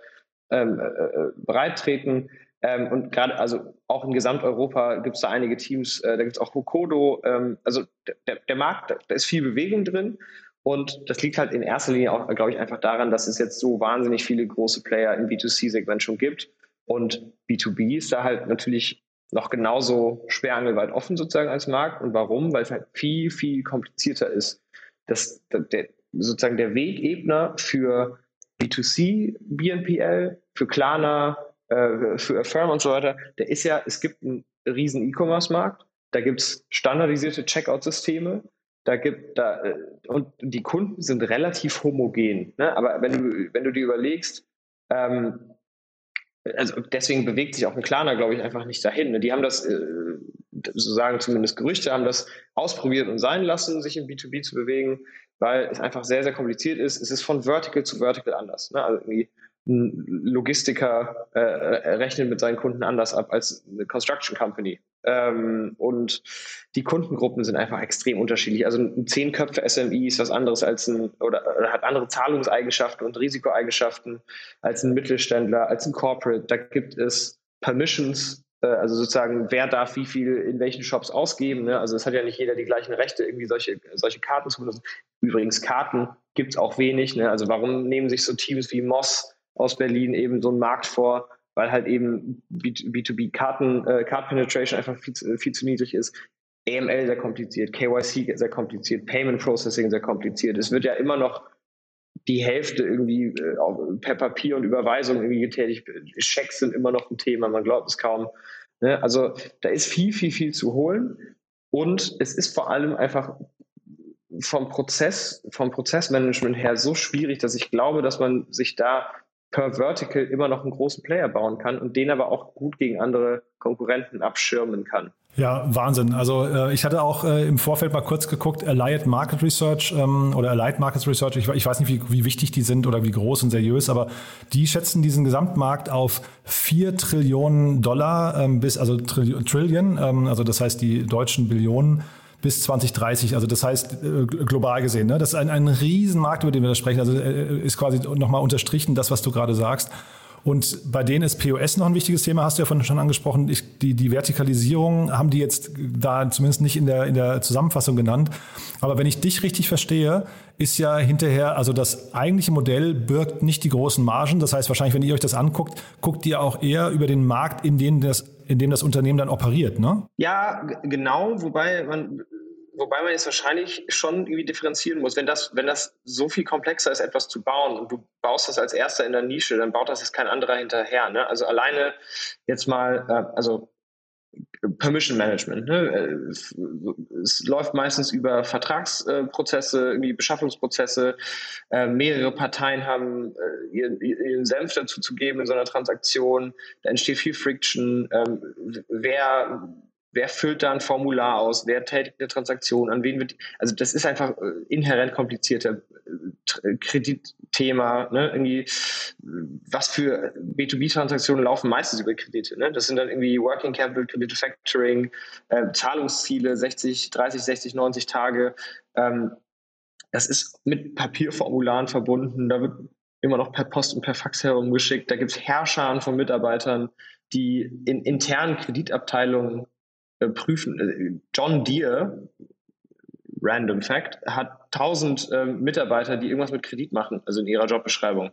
ähm, äh, breit treten. Ähm, und gerade, also auch in Gesamteuropa gibt es da einige Teams, äh, da gibt es auch Hokodo. Ähm, also der, der Markt, da ist viel Bewegung drin. Und das liegt halt in erster Linie auch, glaube ich, einfach daran, dass es jetzt so wahnsinnig viele große Player im B2C-Segment schon gibt. Und B2B ist da halt natürlich noch genauso sperrangelweit offen sozusagen als Markt. Und warum? Weil es halt viel, viel komplizierter ist. Das, der, sozusagen der Wegebner für B2C, BNPL, für Klarna, äh, für Affirm und so weiter, der ist ja, es gibt einen riesen E-Commerce-Markt, da gibt es standardisierte Checkout-Systeme, da gibt da äh, und die Kunden sind relativ homogen. Ne? Aber wenn du, wenn du dir überlegst, ähm, also deswegen bewegt sich auch ein Klarner, glaube ich, einfach nicht dahin. Ne? Die haben das, äh, so sagen zumindest Gerüchte, haben das ausprobiert und sein lassen, sich im B2B zu bewegen, weil es einfach sehr, sehr kompliziert ist. Es ist von Vertical zu Vertical anders. Ne? Also irgendwie ein Logistiker äh, rechnet mit seinen Kunden anders ab als eine Construction Company. Ähm, und die Kundengruppen sind einfach extrem unterschiedlich. Also ein zehn Köpfe SMI ist was anderes als ein oder, oder, hat andere Zahlungseigenschaften und Risikoeigenschaften als ein Mittelständler, als ein Corporate. Da gibt es Permissions, äh, also sozusagen, wer darf wie viel in welchen Shops ausgeben. Ne? Also es hat ja nicht jeder die gleichen Rechte, irgendwie solche, solche Karten zu benutzen. Übrigens, Karten gibt es auch wenig. Ne? Also warum nehmen sich so Teams wie Moss aus Berlin eben so einen Markt vor? weil halt eben B2B-Karten, äh, Card Penetration einfach viel, viel zu niedrig ist. AML sehr kompliziert, KYC sehr kompliziert, Payment Processing sehr kompliziert. Es wird ja immer noch die Hälfte irgendwie äh, per Papier und Überweisung irgendwie getätigt. Schecks sind immer noch ein Thema, man glaubt es kaum. Ne? Also da ist viel, viel, viel zu holen. Und es ist vor allem einfach vom Prozess, vom Prozessmanagement her so schwierig, dass ich glaube, dass man sich da per Vertical immer noch einen großen Player bauen kann und den aber auch gut gegen andere Konkurrenten abschirmen kann. Ja, Wahnsinn. Also äh, ich hatte auch äh, im Vorfeld mal kurz geguckt, Allied Market Research ähm, oder Allied Market Research, ich, ich weiß nicht, wie, wie, wichtig die sind oder wie groß und seriös, aber die schätzen diesen Gesamtmarkt auf 4 Trillionen Dollar ähm, bis, also Trillion, ähm, also das heißt die deutschen Billionen bis 2030. Also das heißt äh, global gesehen. Ne? Das ist ein, ein Riesenmarkt, über den wir da sprechen. Also äh, ist quasi nochmal unterstrichen, das, was du gerade sagst. Und bei denen ist POS noch ein wichtiges Thema, hast du ja vorhin schon angesprochen. Ich, die, die Vertikalisierung haben die jetzt da zumindest nicht in der, in der Zusammenfassung genannt. Aber wenn ich dich richtig verstehe, ist ja hinterher, also das eigentliche Modell birgt nicht die großen Margen. Das heißt wahrscheinlich, wenn ihr euch das anguckt, guckt ihr auch eher über den Markt, in dem das, in dem das Unternehmen dann operiert, ne? Ja, genau. Wobei man wobei man jetzt wahrscheinlich schon irgendwie differenzieren muss. Wenn das, wenn das so viel komplexer ist, etwas zu bauen und du baust das als erster in der Nische, dann baut das jetzt kein anderer hinterher. Ne? Also alleine jetzt mal, äh, also Permission Management. Ne? Es läuft meistens über Vertragsprozesse, irgendwie Beschaffungsprozesse. Äh, mehrere Parteien haben äh, ihren, ihren Senf dazu zu geben in so einer Transaktion. Da entsteht viel Friction. Ähm, wer wer füllt da ein Formular aus, wer tätigt eine Transaktion, an wen wird, also das ist einfach äh, inhärent komplizierter äh, Kreditthema, ne? irgendwie, was für B2B-Transaktionen laufen meistens über Kredite, ne? das sind dann irgendwie Working Capital, Kredite Factoring, äh, Zahlungsziele, 60, 30, 60, 90 Tage, ähm, das ist mit Papierformularen verbunden, da wird immer noch per Post und per Fax herumgeschickt, da gibt es Herrscharen von Mitarbeitern, die in internen Kreditabteilungen prüfen. Äh, John Deere, random fact, hat 1000 äh, Mitarbeiter, die irgendwas mit Kredit machen, also in ihrer Jobbeschreibung.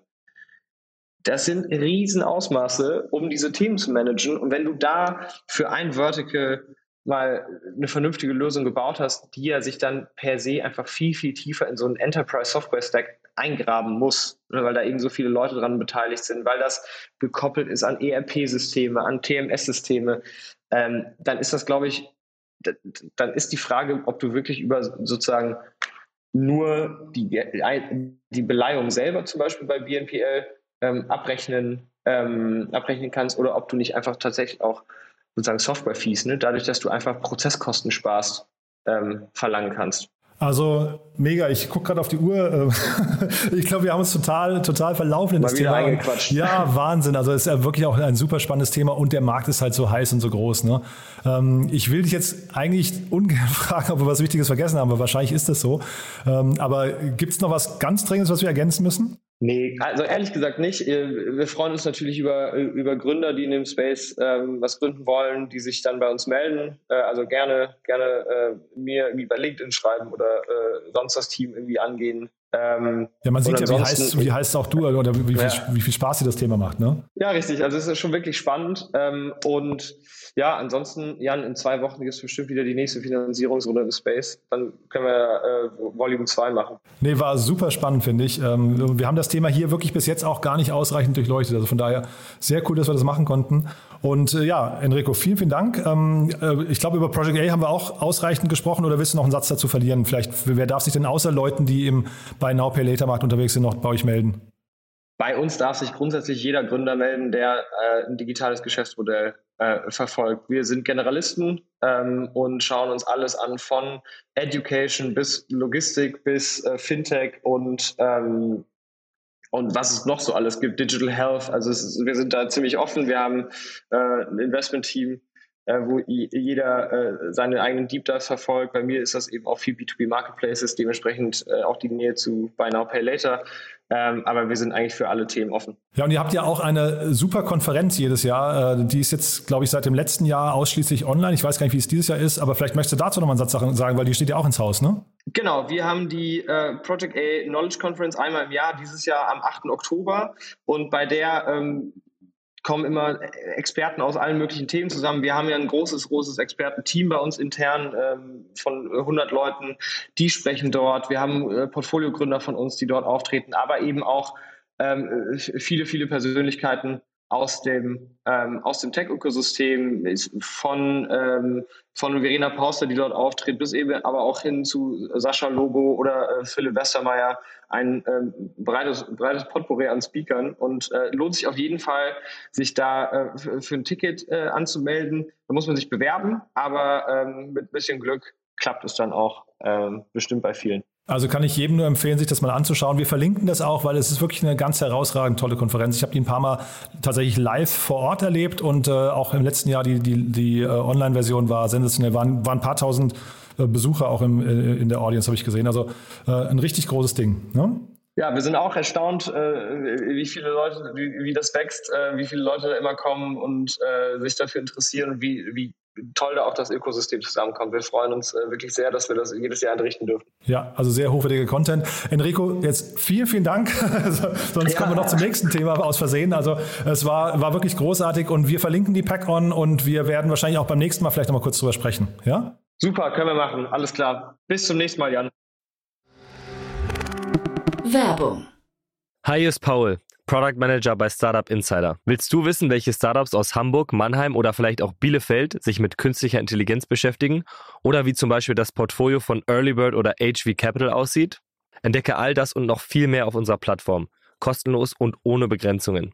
Das sind Riesenausmaße, um diese Themen zu managen. Und wenn du da für ein Vertical mal eine vernünftige Lösung gebaut hast, die ja sich dann per se einfach viel, viel tiefer in so einen Enterprise Software Stack eingraben muss, ne, weil da eben so viele Leute dran beteiligt sind, weil das gekoppelt ist an ERP-Systeme, an TMS-Systeme, ähm, dann ist das, glaube ich, dann ist die Frage, ob du wirklich über sozusagen nur die, die Beleihung selber zum Beispiel bei BNPL ähm, abrechnen, ähm, abrechnen kannst oder ob du nicht einfach tatsächlich auch sozusagen Software-Fees, ne, dadurch, dass du einfach Prozesskosten sparst, ähm, verlangen kannst. Also mega, ich gucke gerade auf die Uhr. Ähm, ich glaube, wir haben uns total, total verlaufen in Mal das Thema. Ja, Wahnsinn. Also es ist ja wirklich auch ein super spannendes Thema und der Markt ist halt so heiß und so groß. Ne? Ähm, ich will dich jetzt eigentlich ungern fragen, ob wir was Wichtiges vergessen haben, aber wahrscheinlich ist das so. Ähm, aber gibt es noch was ganz Dringendes, was wir ergänzen müssen? Nee, also ehrlich gesagt nicht. Wir freuen uns natürlich über, über Gründer, die in dem Space ähm, was gründen wollen, die sich dann bei uns melden. Äh, also gerne, gerne äh, mir irgendwie bei LinkedIn schreiben oder äh, sonst das Team irgendwie angehen. Ähm, ja, man sieht ja, wie heißt, wie heißt auch du oder wie, wie, ja. viel, wie viel Spaß dir das Thema macht, ne? Ja, richtig. Also es ist schon wirklich spannend. Ähm, und ja, ansonsten, Jan, in zwei Wochen gibt es bestimmt wieder die nächste Finanzierungsrunde im Space. Dann können wir äh, Volume 2 machen. Nee, war super spannend, finde ich. Ähm, wir haben das Thema hier wirklich bis jetzt auch gar nicht ausreichend durchleuchtet. Also von daher sehr cool, dass wir das machen konnten. Und äh, ja, Enrico, vielen, vielen Dank. Ähm, äh, ich glaube, über Project A haben wir auch ausreichend gesprochen oder willst du noch einen Satz dazu verlieren? Vielleicht, wer darf sich denn außer Leuten, die im bei Now Pay Later Markt unterwegs sind, noch bei euch melden? Bei uns darf sich grundsätzlich jeder Gründer melden, der äh, ein digitales Geschäftsmodell äh, verfolgt. Wir sind Generalisten ähm, und schauen uns alles an von Education bis Logistik bis äh, Fintech und, ähm, und was es noch so alles gibt, Digital Health. Also ist, wir sind da ziemlich offen. Wir haben äh, ein Investment-Team, äh, wo jeder äh, seine eigenen Deep Dives verfolgt. Bei mir ist das eben auch viel B2B Marketplaces, dementsprechend äh, auch die Nähe zu Buy Now, Pay Later. Ähm, aber wir sind eigentlich für alle Themen offen. Ja, und ihr habt ja auch eine super Konferenz jedes Jahr. Äh, die ist jetzt, glaube ich, seit dem letzten Jahr ausschließlich online. Ich weiß gar nicht, wie es dieses Jahr ist, aber vielleicht möchtest du dazu nochmal einen Satz sagen, weil die steht ja auch ins Haus, ne? Genau, wir haben die äh, Project A Knowledge Conference einmal im Jahr, dieses Jahr am 8. Oktober. Und bei der ähm, kommen immer Experten aus allen möglichen Themen zusammen. Wir haben ja ein großes, großes Expertenteam bei uns intern ähm, von 100 Leuten, die sprechen dort. Wir haben äh, Portfoliogründer von uns, die dort auftreten, aber eben auch ähm, viele, viele Persönlichkeiten aus dem, ähm, dem Tech-Ökosystem, von, ähm, von Verena Pauster, die dort auftritt, bis eben aber auch hin zu Sascha Lobo oder äh, Philipp Westermeier, ein ähm, breites, breites Potpourri an Speakern und äh, lohnt sich auf jeden Fall, sich da äh, für, ein Ticket äh, anzumelden. Da muss man sich bewerben, aber ähm, mit ein bisschen Glück klappt es dann auch ähm, bestimmt bei vielen. Also kann ich jedem nur empfehlen, sich das mal anzuschauen. Wir verlinken das auch, weil es ist wirklich eine ganz herausragend tolle Konferenz. Ich habe die ein paar Mal tatsächlich live vor Ort erlebt und äh, auch im letzten Jahr die, die, die äh, Online-Version war sensationell. Waren, waren ein paar tausend Besucher auch im, äh, in der Audience, habe ich gesehen. Also äh, ein richtig großes Ding. Ne? Ja, wir sind auch erstaunt, äh, wie viele Leute, wie, wie das wächst, wie viele Leute da immer kommen und sich dafür interessieren und wie, wie toll da auch das Ökosystem zusammenkommt. Wir freuen uns äh, wirklich sehr, dass wir das jedes Jahr entrichten dürfen. Ja, also sehr hochwertiger Content. Enrico, jetzt vielen, vielen Dank. Sonst ja. kommen wir noch zum nächsten Thema aus Versehen. Also es war, war wirklich großartig und wir verlinken die Pack-On und wir werden wahrscheinlich auch beim nächsten Mal vielleicht noch mal kurz drüber sprechen. Ja? Super, können wir machen. Alles klar. Bis zum nächsten Mal, Jan. Werbung. Hi, hier ist Paul. Product Manager bei Startup Insider. Willst du wissen, welche Startups aus Hamburg, Mannheim oder vielleicht auch Bielefeld sich mit künstlicher Intelligenz beschäftigen? Oder wie zum Beispiel das Portfolio von Earlybird oder HV Capital aussieht? Entdecke all das und noch viel mehr auf unserer Plattform. Kostenlos und ohne Begrenzungen.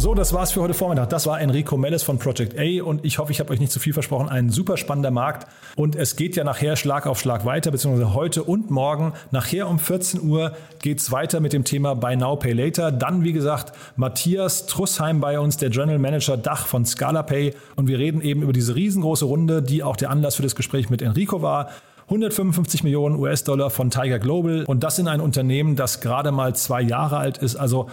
So, das war's für heute Vormittag. Das war Enrico Melles von Project A und ich hoffe, ich habe euch nicht zu viel versprochen. Ein super spannender Markt und es geht ja nachher Schlag auf Schlag weiter, beziehungsweise heute und morgen. Nachher um 14 Uhr geht's weiter mit dem Thema Buy Now, Pay Later. Dann, wie gesagt, Matthias Trussheim bei uns, der General Manager Dach von ScalaPay und wir reden eben über diese riesengroße Runde, die auch der Anlass für das Gespräch mit Enrico war. 155 Millionen US-Dollar von Tiger Global und das in ein Unternehmen, das gerade mal zwei Jahre alt ist. Also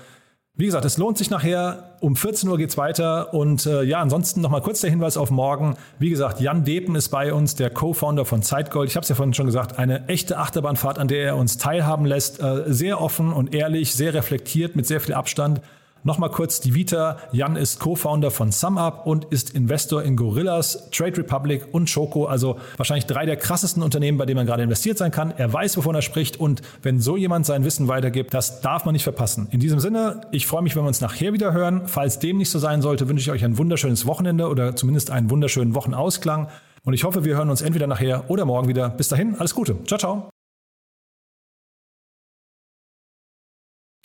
wie gesagt, es lohnt sich nachher. Um 14 Uhr geht's weiter. Und äh, ja, ansonsten nochmal kurz der Hinweis auf morgen. Wie gesagt, Jan Depen ist bei uns, der Co-Founder von Zeitgold. Ich habe es ja vorhin schon gesagt, eine echte Achterbahnfahrt, an der er uns teilhaben lässt. Äh, sehr offen und ehrlich, sehr reflektiert, mit sehr viel Abstand. Nochmal kurz die Vita. Jan ist Co-Founder von SumUp und ist Investor in Gorillas, Trade Republic und Choco. Also wahrscheinlich drei der krassesten Unternehmen, bei denen man gerade investiert sein kann. Er weiß, wovon er spricht. Und wenn so jemand sein Wissen weitergibt, das darf man nicht verpassen. In diesem Sinne, ich freue mich, wenn wir uns nachher wieder hören. Falls dem nicht so sein sollte, wünsche ich euch ein wunderschönes Wochenende oder zumindest einen wunderschönen Wochenausklang. Und ich hoffe, wir hören uns entweder nachher oder morgen wieder. Bis dahin, alles Gute. Ciao, ciao.